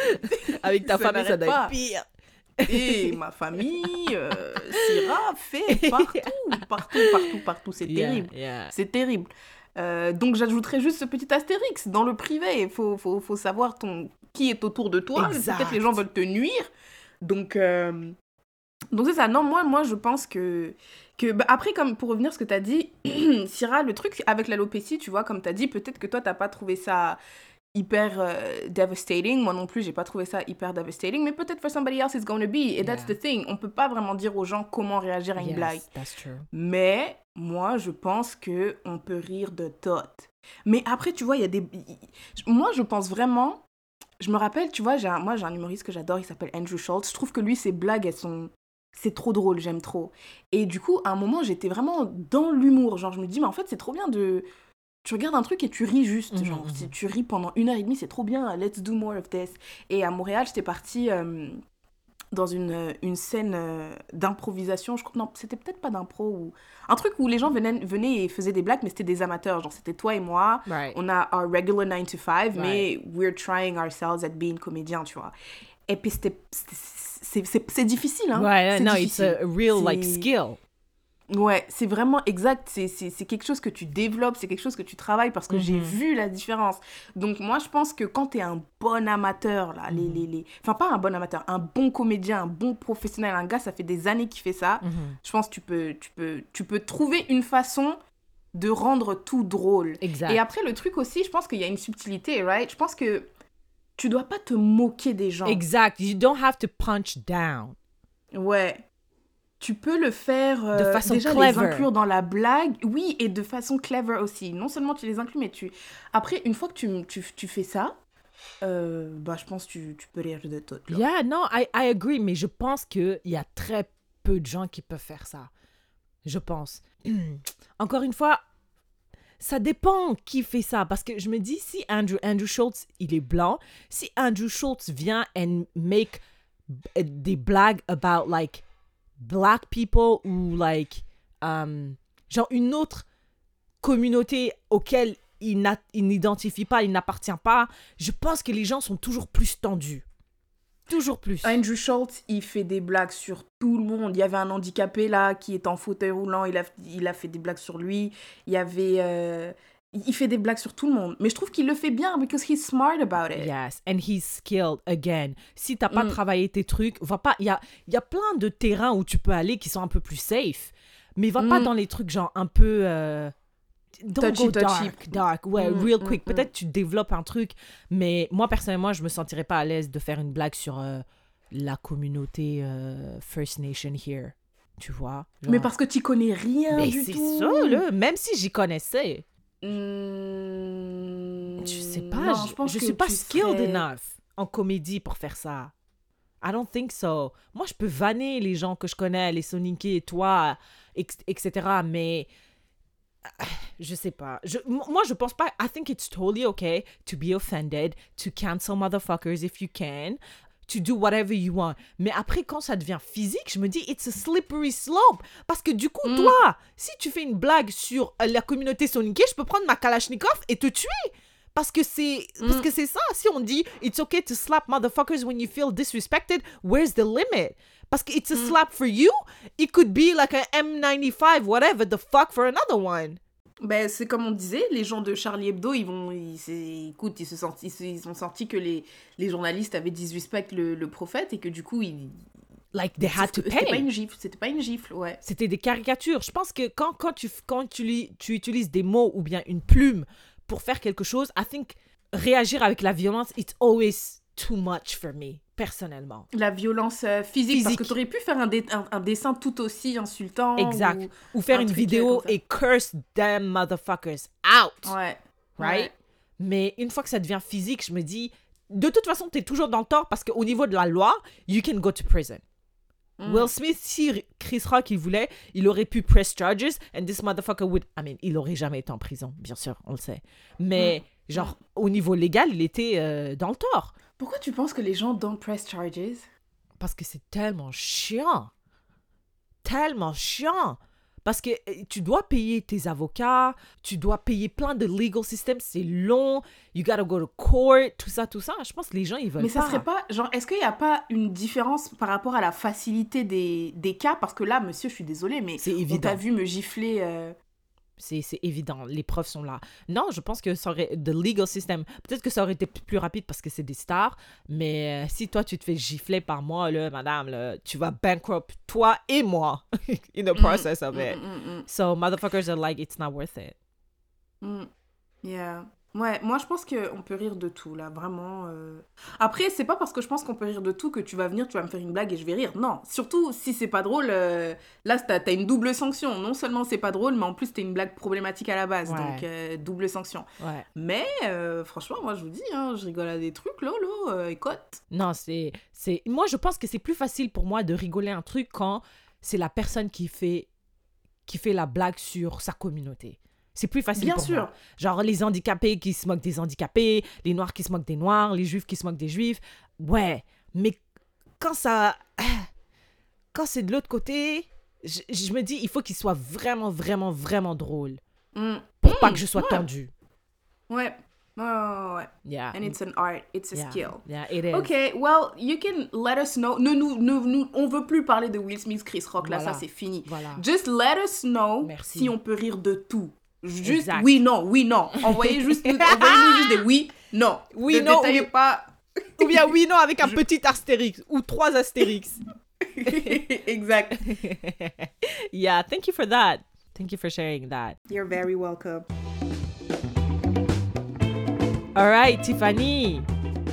[SPEAKER 1] Avec ta
[SPEAKER 2] Ça
[SPEAKER 1] famille, ça doit être pire.
[SPEAKER 2] Et ma famille, euh, Syrah fait partout, partout, partout, partout. C'est
[SPEAKER 1] Yeah,
[SPEAKER 2] terrible.
[SPEAKER 1] yeah.
[SPEAKER 2] C'est terrible. Euh, donc j'ajouterais juste ce petit astérix dans le privé. Il faut, faut, faut savoir ton, qui est autour de toi. Peut-être les gens veulent te nuire. Donc, euh, donc c'est ça. Non, moi, moi je pense que... que bah, après, comme pour revenir à ce que tu as dit, Syrah, le truc avec l'alopécie, tu vois, comme tu as dit, peut-être que toi, tu pas trouvé ça hyper euh, devastating. Moi non plus, j'ai pas trouvé ça hyper devastating. Mais peut-être for somebody else it's going to be. Et that's
[SPEAKER 1] Yeah.
[SPEAKER 2] the thing. On peut pas vraiment dire aux gens comment réagir à une
[SPEAKER 1] Yes,
[SPEAKER 2] blague.
[SPEAKER 1] that's true.
[SPEAKER 2] Mais moi, je pense que on peut rire de tot. Mais après, tu vois, il y a des... Moi, je pense vraiment... Je me rappelle, tu vois, j'ai un- moi, j'ai un humoriste que j'adore, il s'appelle Andrew Schultz. Je trouve que lui, ses blagues, elles sont... C'est trop drôle, j'aime trop. Et du coup, à un moment, j'étais vraiment dans l'humour. Genre, je me dis, mais en fait, c'est trop bien de... Tu regardes un truc et tu ris juste.
[SPEAKER 1] Mhm,
[SPEAKER 2] genre,
[SPEAKER 1] mhm.
[SPEAKER 2] si tu ris pendant une heure et demie, c'est trop bien. Let's do more of this. Et à Montréal, j'étais partie... euh, dans une, euh, une scène euh, d'improvisation. Je crois, non, c'était peut-être pas d'impro ou un truc où les gens venaient, venaient et faisaient des blagues, mais c'était des amateurs. Genre, c'était toi et moi.
[SPEAKER 1] Right.
[SPEAKER 2] On a our regular 9 to 5, mais we're trying ourselves at being comédien, tu vois. Et puis, c'était. C'est difficile, hein.
[SPEAKER 1] Ouais,
[SPEAKER 2] C'est
[SPEAKER 1] no, it's
[SPEAKER 2] difficile.
[SPEAKER 1] a real like
[SPEAKER 2] C'est-
[SPEAKER 1] skill.
[SPEAKER 2] Ouais, c'est vraiment exact. C'est- quelque chose que tu développes, c'est quelque chose que tu travailles parce que j'ai
[SPEAKER 1] Mhm.
[SPEAKER 2] vu la différence. Donc, moi, je pense que quand tu es un bon amateur, là, les,
[SPEAKER 1] Mhm.
[SPEAKER 2] les, les... enfin, pas un bon amateur, un bon comédien, un bon professionnel, un gars, ça fait des années qu'il fait ça.
[SPEAKER 1] Mhm.
[SPEAKER 2] Je pense que tu peux, tu, peux, tu peux trouver une façon de rendre tout drôle.
[SPEAKER 1] Exact.
[SPEAKER 2] Et après, le truc aussi, je pense qu'il y a une subtilité, right? Je pense que tu dois pas te moquer des gens.
[SPEAKER 1] Exact. You don't have to punch down.
[SPEAKER 2] Ouais. Tu peux le faire euh,
[SPEAKER 1] De façon
[SPEAKER 2] déjà
[SPEAKER 1] clever.
[SPEAKER 2] les inclure dans la blague, oui, et de façon clever aussi. Non seulement tu les inclus, mais tu après une fois que tu, tu, tu fais ça, euh, bah je pense que tu, tu peux rire de tout.
[SPEAKER 1] Yeah, non, I, I agree, mais je pense qu'il y a très peu de gens qui peuvent faire ça. Je pense. Encore une fois, ça dépend qui fait ça. Parce que je me dis, si Andrew, Andrew Schultz, il est blanc, si Andrew Schultz vient and make des blagues about, like, black people ou, like, euh, genre une autre communauté auquel il n'identifie pas, il n'appartient pas, je pense que les gens sont toujours plus tendus. Toujours plus.
[SPEAKER 2] Andrew Schultz, il fait des blagues sur tout le monde. Il y avait un handicapé là qui est en fauteuil roulant, il a, il a fait des blagues sur lui. Il y avait. euh, il fait des blagues sur tout le monde. Mais je trouve qu'il le fait bien because he's smart about it.
[SPEAKER 1] Yes, and he's skilled again. Si t'as pas
[SPEAKER 2] Mm.
[SPEAKER 1] travaillé tes trucs, va pas. Il y a, y a plein de terrains où tu peux aller qui sont un peu plus safe, mais va pas
[SPEAKER 2] Mm.
[SPEAKER 1] dans les trucs genre un peu. euh, don't
[SPEAKER 2] Touchy,
[SPEAKER 1] go
[SPEAKER 2] touchy.
[SPEAKER 1] dark, dark. Ouais,
[SPEAKER 2] Mm,
[SPEAKER 1] real
[SPEAKER 2] mm,
[SPEAKER 1] quick. Peut-être tu développes un truc, mais moi personnellement, je me sentirais pas à l'aise de faire une blague sur euh, la communauté euh, First Nation here. Tu vois?
[SPEAKER 2] Mais parce que tu connais rien
[SPEAKER 1] Mais
[SPEAKER 2] du
[SPEAKER 1] c'est ça, là. Même si j'y connaissais,
[SPEAKER 2] Hmm,
[SPEAKER 1] je sais pas.
[SPEAKER 2] non,
[SPEAKER 1] je
[SPEAKER 2] pense
[SPEAKER 1] je
[SPEAKER 2] que
[SPEAKER 1] suis pas skilled
[SPEAKER 2] serais-
[SPEAKER 1] enough en comédie pour faire ça. I don't think so. Moi, je peux vanner les gens que je connais, les Soninké et toi, etc. Mais euh, je sais pas. Je, moi, je pense pas. I think it's totally okay to be offended, to cancel motherfuckers if you can, to do whatever you want. Mais après, quand ça devient physique, je me dis, it's a slippery slope. Parce que du coup,
[SPEAKER 2] Mm.
[SPEAKER 1] toi, si tu fais une blague sur euh, la communauté Soninké, je peux prendre ma Kalachnikov et te tuer. Parce que c'est parce
[SPEAKER 2] Mm.
[SPEAKER 1] que c'est ça. Si on dit it's okay to slap motherfuckers when you feel disrespected, where's the limit? Parce que it's a
[SPEAKER 2] Mm.
[SPEAKER 1] slap for you, it could be like a M95, whatever the fuck for another one.
[SPEAKER 2] Ben, c'est comme on disait, les gens de Charlie Hebdo, ils vont, ils, écoute, ils se sentent, ils, ont senti que les, les journalistes avaient disrespect le, le prophète et que du coup, ils,
[SPEAKER 1] Like they had to
[SPEAKER 2] c'était pas
[SPEAKER 1] pay.
[SPEAKER 2] une gifle, c'était pas une gifle, ouais.
[SPEAKER 1] C'était des caricatures. Je pense que quand, quand, tu, quand tu, lis- tu utilises des mots ou bien une plume pour faire quelque chose, I think réagir avec la violence, it's always too much for me, personnellement.
[SPEAKER 2] La violence euh, physique, parce que tu aurais pu faire un, dé- un, un dessin tout aussi insultant.
[SPEAKER 1] Exact.
[SPEAKER 2] ou-
[SPEAKER 1] Ou faire
[SPEAKER 2] un
[SPEAKER 1] une vidéo et curse them motherfuckers out.
[SPEAKER 2] Ouais.
[SPEAKER 1] right?
[SPEAKER 2] Ouais.
[SPEAKER 1] Mais une fois que ça devient physique, je me dis, de toute façon, tu es toujours dans le tort parce qu'au niveau de la loi, you can go to prison.
[SPEAKER 2] Mm.
[SPEAKER 1] Will Smith, si Chris Rock il voulait, il aurait pu press charges and this motherfucker would. I mean, il aurait jamais été en prison, bien sûr, on le sait. Mais genre, au niveau légal, il était euh, dans le tort.
[SPEAKER 2] Pourquoi tu penses que les gens don't press charges?
[SPEAKER 1] Parce que c'est tellement chiant. Tellement chiant. Parce que euh, tu dois payer tes avocats, tu dois payer plein de legal systems, c'est long, you gotta go to court, tout ça, tout ça. Je pense que les gens, ils veulent
[SPEAKER 2] Mais ça
[SPEAKER 1] pas.
[SPEAKER 2] serait pas, genre, est-ce qu'il n'y a pas une différence par rapport à la facilité des, des cas? Parce que là, monsieur, je suis désolée, mais
[SPEAKER 1] C'est
[SPEAKER 2] on
[SPEAKER 1] évident.
[SPEAKER 2] t'a vu me gifler. euh,
[SPEAKER 1] C'est évident, les preuves sont là. Non, je pense que ça aurait. The legal system. Peut-être que ça aurait été plus rapide parce que c'est des stars, mais euh, si toi tu te fais gifler par moi, là, madame, là, tu vas bankrupt toi et moi in the process of
[SPEAKER 2] mm,
[SPEAKER 1] it.
[SPEAKER 2] mm, mm,
[SPEAKER 1] So motherfuckers are like, it's not worth it.
[SPEAKER 2] mm, mm. Yeah. Ouais, moi je pense qu'on peut rire de tout là, vraiment. euh. Après, c'est pas parce que je pense qu'on peut rire de tout que tu vas venir, tu vas me faire une blague et je vais rire. Non, surtout si c'est pas drôle, euh, là t'as as une double sanction. Non seulement c'est pas drôle, mais en plus t'es une blague problématique à la base,
[SPEAKER 1] Ouais.
[SPEAKER 2] donc euh, double sanction.
[SPEAKER 1] Ouais.
[SPEAKER 2] Mais euh, franchement, moi je vous dis, hein, je rigole à des trucs, lolo, euh, écoute.
[SPEAKER 1] Non, c'est. c'est Moi, je pense que c'est plus facile pour moi de rigoler un truc quand c'est la personne qui fait, qui fait la blague sur sa communauté. C'est plus facile
[SPEAKER 2] Bien
[SPEAKER 1] pour
[SPEAKER 2] sûr.
[SPEAKER 1] moi. Genre les handicapés qui se moquent des handicapés, les noirs qui se moquent des noirs, les juifs qui se moquent des juifs. Ouais, mais quand ça. Quand c'est de l'autre côté, je, je me dis, il faut qu'il soit vraiment, vraiment, vraiment drôle
[SPEAKER 2] Mm.
[SPEAKER 1] pour pas que je sois
[SPEAKER 2] ouais.
[SPEAKER 1] tendue.
[SPEAKER 2] Ouais. Ouais, ouais.
[SPEAKER 1] Yeah.
[SPEAKER 2] And it's an art, it's a
[SPEAKER 1] yeah.
[SPEAKER 2] skill.
[SPEAKER 1] Yeah, it is.
[SPEAKER 2] Ok, well, you can let us know. Ne, nous, ne, nous, on veut plus parler de Will Smith, Chris Rock, là,
[SPEAKER 1] Voilà.
[SPEAKER 2] ça c'est fini.
[SPEAKER 1] Voilà.
[SPEAKER 2] Just let us know
[SPEAKER 1] Merci.
[SPEAKER 2] si on peut rire de tout. Juste
[SPEAKER 1] Exact.
[SPEAKER 2] oui, non, oui, non. Envoyez juste, envoyez-nous juste des oui, non.
[SPEAKER 1] Oui,
[SPEAKER 2] ne
[SPEAKER 1] non,
[SPEAKER 2] pas.
[SPEAKER 1] Ou bien oui, non, avec un petit astérix ou trois astérix.
[SPEAKER 2] exact.
[SPEAKER 1] yeah, thank you for that. Thank you for sharing that.
[SPEAKER 2] You're very welcome.
[SPEAKER 1] All right, Tiffany,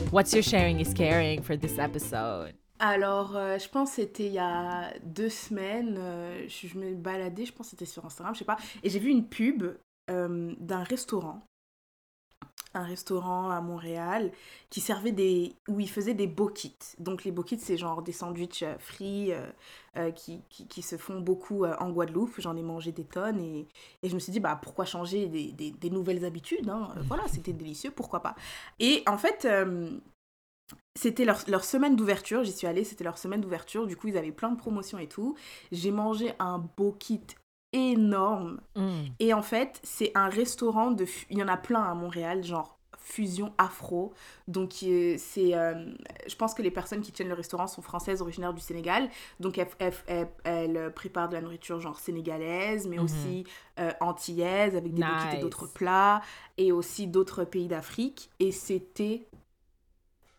[SPEAKER 1] what's your sharing is caring for this episode?
[SPEAKER 2] Alors, euh, je pense que c'était il y a deux semaines, euh, je, me baladais, je pense que c'était sur Instagram, je sais pas, et j'ai vu une pub euh, d'un restaurant, un restaurant à Montréal, qui servait des... où ils faisaient des bokits. Donc les bokits, c'est genre des sandwichs frits qui, qui, se font beaucoup en Guadeloupe. J'en ai mangé des tonnes et, et je me suis dit, bah pourquoi changer des, des, nouvelles habitudes hein? Voilà, c'était délicieux, pourquoi pas? Et en fait... euh, c'était leur, leur semaine d'ouverture, j'y suis allée, c'était leur semaine d'ouverture, du coup ils avaient plein de promotions et tout. J'ai mangé un beau kit énorme.
[SPEAKER 1] Mm.
[SPEAKER 2] Et en fait, c'est un restaurant de. Il y en a plein à Montréal, genre fusion afro. Donc, euh, c'est. euh, je pense que les personnes qui tiennent le restaurant sont françaises, originaires du Sénégal. Donc, elles, elles- elles- elles préparent de la nourriture genre sénégalaise, mais
[SPEAKER 1] Mhm.
[SPEAKER 2] aussi euh, antillaise, avec des
[SPEAKER 1] Nice.
[SPEAKER 2] d'autres plats, et aussi d'autres pays d'Afrique. Et c'était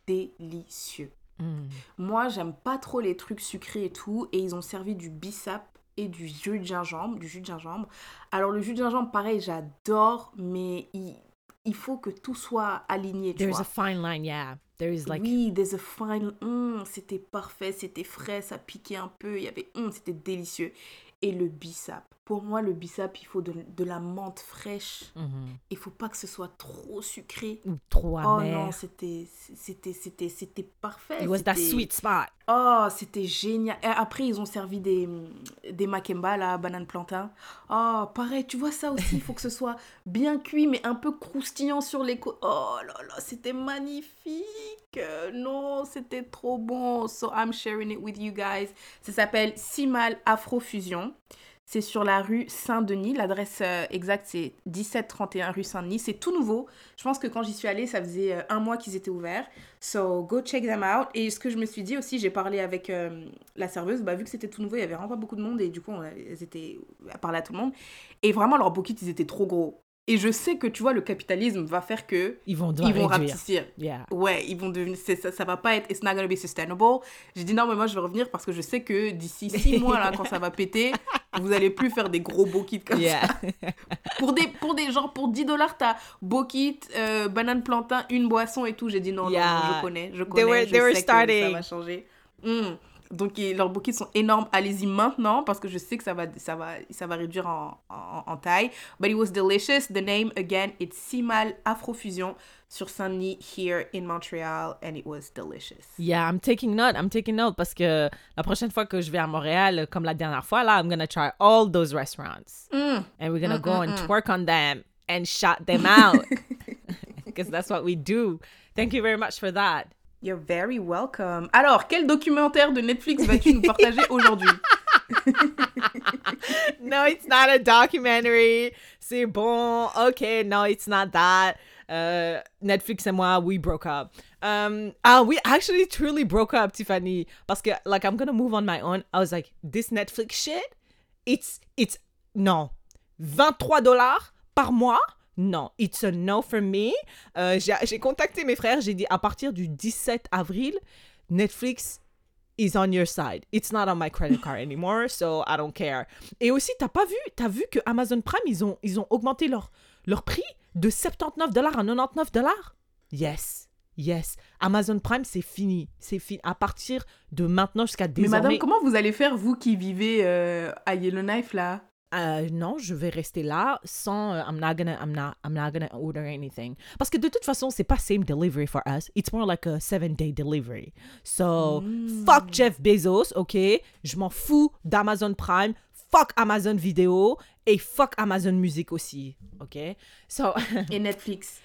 [SPEAKER 2] délicieux.
[SPEAKER 1] Mm.
[SPEAKER 2] Moi, j'aime pas trop les trucs sucrés et tout. Et ils ont servi du bissap et du jus de gingembre. Du jus de gingembre. Alors, le jus de gingembre, pareil, j'adore. Mais il, il faut que tout soit aligné, tu
[SPEAKER 1] There's
[SPEAKER 2] vois.
[SPEAKER 1] a fine line, yeah. There is like
[SPEAKER 2] oui, there's a fine... Hum, c'était parfait, c'était frais, ça piquait un peu. Il y avait... hum, c'était délicieux. Et le bissap. Pour moi, le bissap, il faut de, de la menthe fraîche.
[SPEAKER 1] Mhm.
[SPEAKER 2] Il faut pas que ce soit trop sucré.
[SPEAKER 1] Ou trop
[SPEAKER 2] Oh
[SPEAKER 1] amer.
[SPEAKER 2] non, c'était c'était c'était c'était parfait.
[SPEAKER 1] It was that sweet spot.
[SPEAKER 2] Oh, c'était génial. Et après, ils ont servi des, des makemba, là, banane plantain. Oh, pareil, tu vois ça aussi, il faut que ce soit bien cuit, mais un peu croustillant sur les côtes. Oh là là, c'était magnifique. Non, c'était trop bon. So, I'm sharing it with you guys. Ça s'appelle Simal Afrofusion. C'est sur la rue Saint-Denis. L'adresse euh, exacte, c'est 1731 rue Saint-Denis. C'est tout nouveau. Je pense que quand j'y suis allée, ça faisait euh, un mois qu'ils étaient ouverts. So, go check them out. Et ce que je me suis dit aussi, j'ai parlé avec euh, la serveuse. Bah, vu que c'était tout nouveau, il y avait vraiment pas beaucoup de monde. Et du coup, on, elles étaient à parler à tout le monde. Et vraiment, leurs bouquets, ils étaient trop gros. Et je sais que, tu vois, le capitalisme va faire que
[SPEAKER 1] Ils vont devoir
[SPEAKER 2] ils vont
[SPEAKER 1] réduire. Yeah.
[SPEAKER 2] Ouais, ils vont devenir. Ça, ça va pas être. It's not gonna be sustainable. J'ai dit non, mais moi je vais revenir parce que je sais que d'ici six mois, là, quand ça va péter, vous allez plus faire des gros bokits comme
[SPEAKER 1] Yeah.
[SPEAKER 2] ça. Pour des, pour des gens, pour 10 dollars, t'as bokit, euh, banane plantain, une boisson et tout. J'ai dit non, non, non,
[SPEAKER 1] Yeah.
[SPEAKER 2] je connais, je connais.
[SPEAKER 1] were-
[SPEAKER 2] je
[SPEAKER 1] they were
[SPEAKER 2] sais que ça va changer. Mm. Donc et leurs bokits sont énormes. Allez-y maintenant parce que je sais que ça va, ça va, ça va réduire en, en, en taille. But it was delicious. The name again, it's Simal Afrofusion sur Saint-Denis here in Montreal and it was delicious.
[SPEAKER 1] Yeah, I'm taking note. I'm taking note parce que la prochaine fois que je vais à Montréal, comme la dernière fois, là, I'm gonna try all those restaurants.
[SPEAKER 2] Mm.
[SPEAKER 1] And we're gonna go and twerk on them and shout them out. Because that's what we do. Thank you very much for that.
[SPEAKER 2] You're very welcome. Alors, quel documentaire de Netflix vas-tu nous partager aujourd'hui?
[SPEAKER 1] No, it's not a documentary. C'est bon. Okay, no, it's not that. Uh, Netflix and moi, we broke up. Um, uh, we actually truly broke up, Tiffany. Parce que, like, I'm gonna move on my own. I was like, this Netflix shit, it's, it's, non. 23 dollars par mois? Non, it's a no for me. Euh, j'ai contacté mes frères, j'ai dit à partir du 17 avril, Netflix is on your side. It's not on my credit card anymore, so I don't care. Et aussi, t'as pas vu, t'as vu que Amazon Prime, ils ont, ils ont augmenté leur, leur prix de 79 dollars à 99 dollars? Yes, yes. Amazon Prime, c'est fini. C'est fini. À partir de maintenant jusqu'à
[SPEAKER 2] Mais
[SPEAKER 1] désormais.
[SPEAKER 2] madame, comment vous allez faire, vous qui vivez euh, à Yellowknife, là?
[SPEAKER 1] Euh, non, je vais rester là sans. euh, I'm not gonna. I'm not. I'm not gonna order anything. Parce que de toute façon, c'est pas same delivery for us. It's more like a seven day delivery. So fuck Jeff Bezos, ok? Je m'en fous d'Amazon Prime. Fuck Amazon Vidéo et fuck Amazon Music aussi, ok? So
[SPEAKER 2] Et Netflix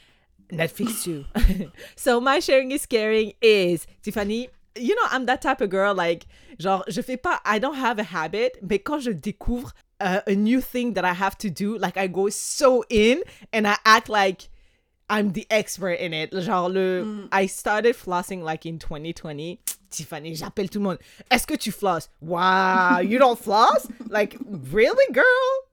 [SPEAKER 1] Netflix too. so my sharing is caring is Tiffany. You know, I'm that type of girl. Like, genre, je fais pas. I don't have a habit, mais quand je découvre uh, a new thing that I have to do, like I go so in and I act like I'm the expert in it. Genre le, I started flossing like in 2020. Tiffany, j'appelle tout le monde. Est-ce que tu flosses? Wow, you don't floss? Like, really, girl?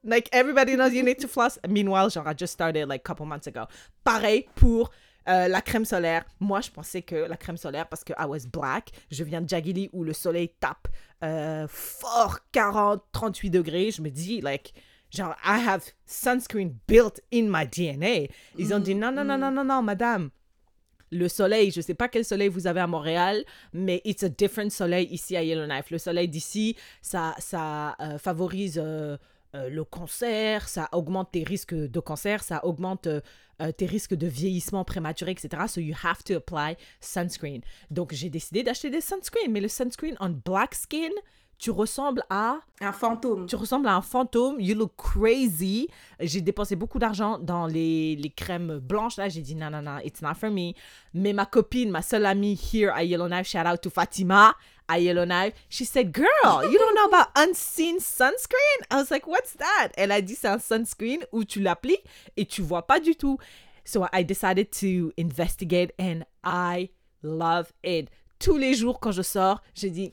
[SPEAKER 1] Like, everybody knows you need to floss. Meanwhile, genre, I just started like a couple months ago. Pareil pour euh, la crème solaire. Moi, je pensais que la crème solaire, parce que I was black, je viens de Jagili où le soleil tape euh, fort 40, 38 degrés. Je me dis, like, genre, I have sunscreen built in my DNA. Ils ont dit, non, non, non, non, non, non, madame. Le soleil, je sais pas quel soleil vous avez à Montréal, mais it's a different soleil ici à Yellowknife. Le soleil d'ici, ça, ça euh, favorise euh, le cancer, ça augmente tes risques de cancer, ça augmente euh, euh, tes risques de vieillissement prématuré, etc. So you have to apply sunscreen. Donc j'ai décidé d'acheter des sunscreen, mais le sunscreen on black skin, tu ressembles à
[SPEAKER 2] Un fantôme.
[SPEAKER 1] tu ressembles à un fantôme, you look crazy. J'ai dépensé beaucoup d'argent dans les, les crèmes blanches. Là, j'ai dit non, non, non, it's not for me. Mais ma copine, ma seule amie here à Yellowknife, shout out to Fatima, à yellow knife. She said, Girl, you don't know about unseen sunscreen? I was like, What's that? Elle a dit, C'est un sunscreen où tu l'appliques et tu vois pas du tout. So I decided to investigate and I love it. Tous les jours quand je sors, je dis,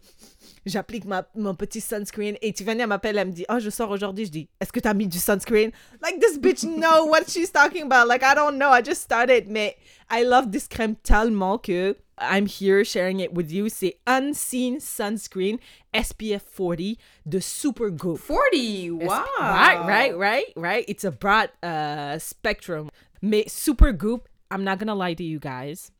[SPEAKER 1] j'applique ma, mon petit sunscreen et Tiffany m'appelle, elle me dit, oh, je sors aujourd'hui. Je dis, est-ce que tu as mis du sunscreen? Like, this bitch know what she's talking about. Like, I don't know. I just started. Mais I love this crème tellement que I'm here sharing it with you. C'est Unseen Sunscreen SPF 40 de Supergoop.
[SPEAKER 2] 40, wow.
[SPEAKER 1] Right, right, right, right. It's a broad uh, spectrum. Mais Supergoop, I'm not gonna lie to you guys,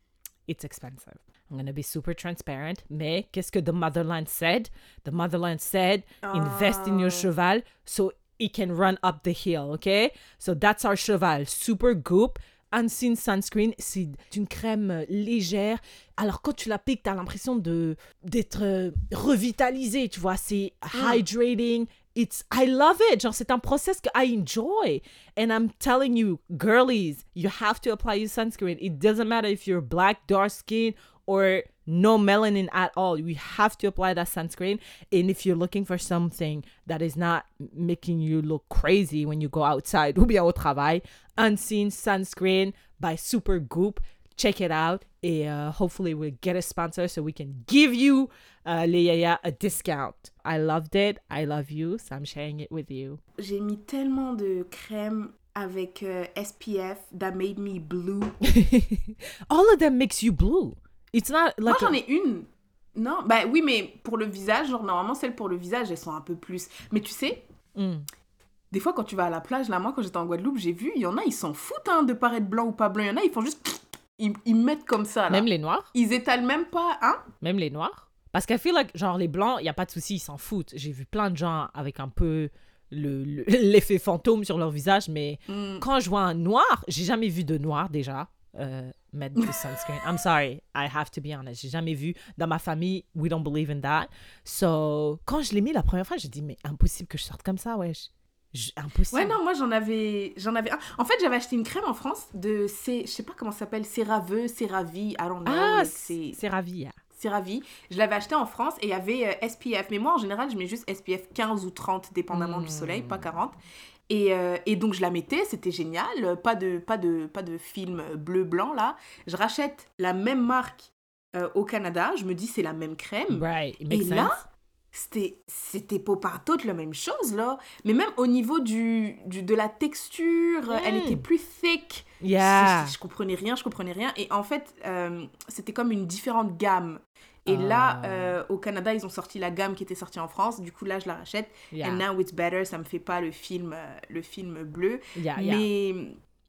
[SPEAKER 1] it's expensive. I'm gonna be super transparent. Mais qu'est-ce que the motherland said? The motherland said, invest in your cheval so it can run up the hill, okay? So that's our cheval. Super Goop. Unseen Sunscreen, c'est une crème euh, légère. Alors quand tu l'appliques, tu as l'impression de d'être euh, revitalisé, tu vois, c'est hydrating. It's I love it. Genre c'est un process que I enjoy. And I'm telling you, girlies, you have to apply your sunscreen. It doesn't matter if you're black, dark skin or no melanin at all. You have to apply that sunscreen. And if you're looking for something that is not making you look crazy when you go outside ou bien au travail, Unseen Sunscreen by Super Goop. Check it out. Et uh, hopefully we'll get a sponsor so we can give you, uh, yaya, a discount. I loved it. I love you. So I'm sharing it with you.
[SPEAKER 2] J'ai mis tellement de crème avec euh, SPF that made me blue.
[SPEAKER 1] All of them makes you blue. It's not
[SPEAKER 2] Moi,
[SPEAKER 1] like
[SPEAKER 2] j'en ai une. Non, bah oui, mais pour le visage, genre normalement celles pour le visage, elles sont un peu plus. Mais tu sais,
[SPEAKER 1] Mm.
[SPEAKER 2] des fois quand tu vas à la plage, là, moi quand j'étais en Guadeloupe, j'ai vu, il y en a, ils s'en foutent hein, de paraître blanc ou pas blanc. Il y en a, ils font juste. Ils, ils mettent comme ça, là.
[SPEAKER 1] même les noirs?
[SPEAKER 2] Ils étalent même pas, hein?
[SPEAKER 1] Même les noirs? Parce qu'elle feel like, genre, les blancs, il n'y a pas de souci, ils s'en foutent. J'ai vu plein de gens avec un peu le- le- l'effet fantôme sur leur visage, mais
[SPEAKER 2] Mm.
[SPEAKER 1] quand je vois un noir, j'ai jamais vu de noir déjà euh, mettre du sunscreen. I'm sorry, I have to be honest. J'ai jamais vu. Dans ma famille, we don't believe in that. So, quand je l'ai mis la première fois, j'ai dit, mais impossible que je sorte comme ça, wesh. Je- Impossible.
[SPEAKER 2] Ouais, non, moi j'en avais, j'en avais un. En fait, j'avais acheté une crème en France de, C... je sais pas comment ça s'appelle, CeraVe, CeraVe, I don't know.
[SPEAKER 1] Ah,
[SPEAKER 2] c'est
[SPEAKER 1] c'est ravi. yeah.
[SPEAKER 2] CeraVe. Je l'avais acheté en France et il y avait euh, SPF. Mais moi, en général, je mets juste SPF 15 ou 30, dépendamment du soleil, pas 40. Et, euh, et donc, je la mettais, c'était génial. Pas de, pas de, pas de film bleu-blanc, là. Je rachète la même marque euh, au Canada. Je me dis, c'est la même crème.
[SPEAKER 1] Right, it
[SPEAKER 2] Et
[SPEAKER 1] makes
[SPEAKER 2] là,
[SPEAKER 1] sense.
[SPEAKER 2] c'était c'était pas partout la même chose, là. Mais même au niveau du, du, de la texture, elle
[SPEAKER 1] Mm.
[SPEAKER 2] était plus thick.
[SPEAKER 1] Yeah.
[SPEAKER 2] Je, je comprenais rien, je comprenais rien. Et en fait, euh, c'était comme une différente gamme. Et là,
[SPEAKER 1] Ah.
[SPEAKER 2] euh, au Canada, ils ont sorti la gamme qui était sortie en France. Du coup, là, je la rachète.
[SPEAKER 1] Yeah.
[SPEAKER 2] And now it's better. Ça me fait pas le film, euh, le film bleu.
[SPEAKER 1] Yeah, yeah.
[SPEAKER 2] Mais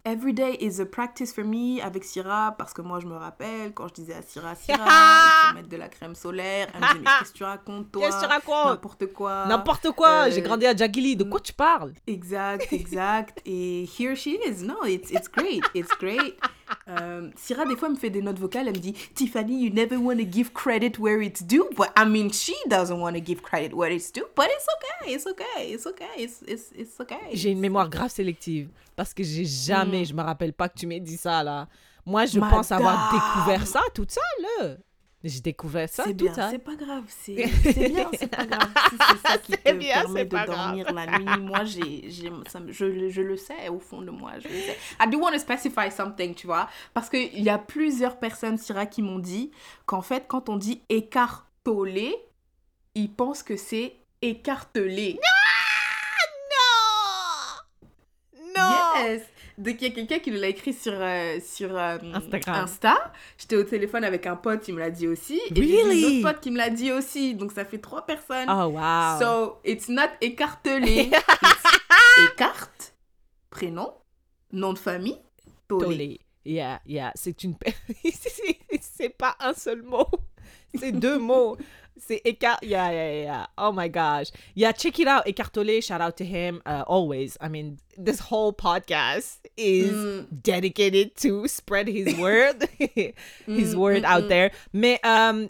[SPEAKER 2] every day is a practice for me avec Syrah. Parce que moi, je me rappelle quand je disais à Syrah, Syrah, il faut mettre de la crème solaire. Elle me disait, mais qu'est-ce que tu racontes, toi?
[SPEAKER 1] Qu'est-ce que tu racontes?
[SPEAKER 2] N'importe quoi.
[SPEAKER 1] N'importe quoi,
[SPEAKER 2] Euh,
[SPEAKER 1] j'ai grandi à Jagili, de quoi tu parles?
[SPEAKER 2] Exact, exact. Et here she is. No, it's, it's great. It's great. Euh, Syrah, des fois, elle me fait des notes vocales. Elle me dit Tiffany, you never want to give credit where it's due. But I mean, she doesn't want to give credit where it's due. But it's okay. It's okay. It's okay. It's, it's, it's okay.
[SPEAKER 1] J'ai une mémoire grave sélective parce que j'ai jamais, je me rappelle pas que tu m'aies dit ça là. Moi, je
[SPEAKER 2] Madame.
[SPEAKER 1] pense avoir découvert ça toute seule. J'ai découvert ça
[SPEAKER 2] bien,
[SPEAKER 1] seule.
[SPEAKER 2] c'est pas grave, c'est bien, c'est pas grave. Si c'est ça qui te
[SPEAKER 1] bien,
[SPEAKER 2] permet de
[SPEAKER 1] grave.
[SPEAKER 2] dormir la nuit, moi, j'ai, ça je, le- je le sais au fond de moi. Je le sais. I do want to specify something, tu vois, parce qu'il y a plusieurs personnes, Syrah, qui m'ont dit qu'en fait, quand on dit écartolé, ils pensent que c'est écartelé.
[SPEAKER 1] Non
[SPEAKER 2] Yes! Donc, il y a quelqu'un qui nous l'a écrit sur, euh, sur euh,
[SPEAKER 1] Instagram.
[SPEAKER 2] Insta. J'étais au téléphone avec un pote, il me l'a dit aussi. Et j'ai
[SPEAKER 1] Really?
[SPEAKER 2] un autre pote qui me l'a dit aussi. Donc, ça fait trois personnes.
[SPEAKER 1] Oh wow.
[SPEAKER 2] So, it's not écartelé. it's écarte, prénom, nom de famille, tolé.
[SPEAKER 1] Tolé. Yeah, yeah. C'est une. c'est pas un seul mot. C'est deux mots. C'est écart. Yeah, yeah, yeah. Oh my gosh. Yeah, check it out. Écartolé. Shout out to him. Uh, always. I mean, this whole podcast is
[SPEAKER 2] Mm.
[SPEAKER 1] dedicated to spread his word, his
[SPEAKER 2] Mm,
[SPEAKER 1] word
[SPEAKER 2] mm,
[SPEAKER 1] out
[SPEAKER 2] mm.
[SPEAKER 1] there. Mais um,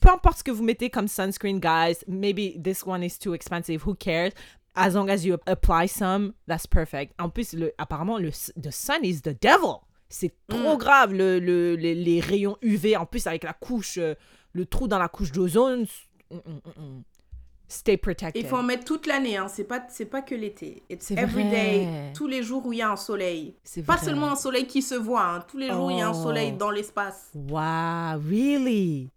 [SPEAKER 1] peu importe ce que vous mettez comme sunscreen, guys, maybe this one is too expensive. Who cares? As long as you apply some, that's perfect. En plus, le, apparemment, le, the sun is the devil. C'est trop
[SPEAKER 2] Mm.
[SPEAKER 1] grave, le, le- les, les rayons UV. En plus, avec la couche, euh, le trou dans la couche d'ozone. mm, mm, mm, mm. Stay protected.
[SPEAKER 2] Il faut en mettre toute l'année, hein. c'est pas, c'est pas que l'été. It's
[SPEAKER 1] C'est
[SPEAKER 2] every day, tous les jours où il y a un soleil.
[SPEAKER 1] C'est
[SPEAKER 2] Pas
[SPEAKER 1] vrai.
[SPEAKER 2] seulement un soleil qui se voit, hein. tous les jours où il y a un
[SPEAKER 1] Oh.
[SPEAKER 2] soleil dans l'espace.
[SPEAKER 1] Wow, really?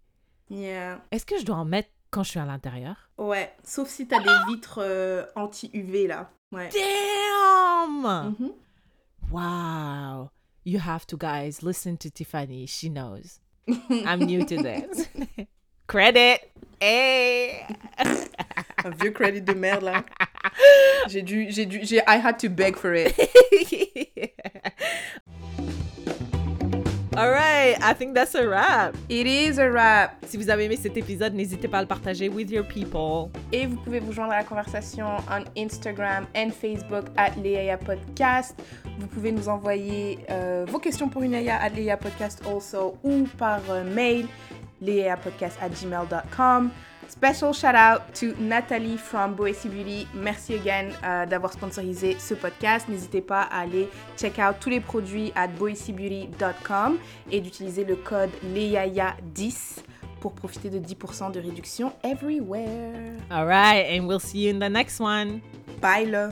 [SPEAKER 2] Yeah.
[SPEAKER 1] Est-ce que je dois en mettre quand je suis à l'intérieur?
[SPEAKER 2] Ouais, sauf si t'as des vitres euh, anti-UV là. Ouais.
[SPEAKER 1] Damn!
[SPEAKER 2] Mhm.
[SPEAKER 1] Wow. You have to, guys, listen to Tiffany. She knows. I'm new to this. Credit! Hey!
[SPEAKER 2] Un vieux credit de merde là. Eh. J'ai dû, j'ai dû, j'ai, I had to beg for it.
[SPEAKER 1] All right, I think that's a wrap.
[SPEAKER 2] It is a wrap.
[SPEAKER 1] Si vous avez aimé cet épisode, n'hésitez pas à le partager with your people.
[SPEAKER 2] Et vous pouvez vous joindre à la conversation on Instagram and Facebook at Léa Podcast. Vous pouvez nous envoyer euh, vos questions pour une Léa at Léa Podcast also ou par euh, mail léapodcast at gmail.com. Special shout out to Nathalie from Boessy Beauty. Merci again euh, d'avoir sponsorisé ce podcast. N'hésitez pas à aller check out tous les produits at boessybeauty.com et d'utiliser le code LEAYA10 pour profiter de 10% de réduction everywhere.
[SPEAKER 1] All right, and we'll see you in the next one.
[SPEAKER 2] Bye là.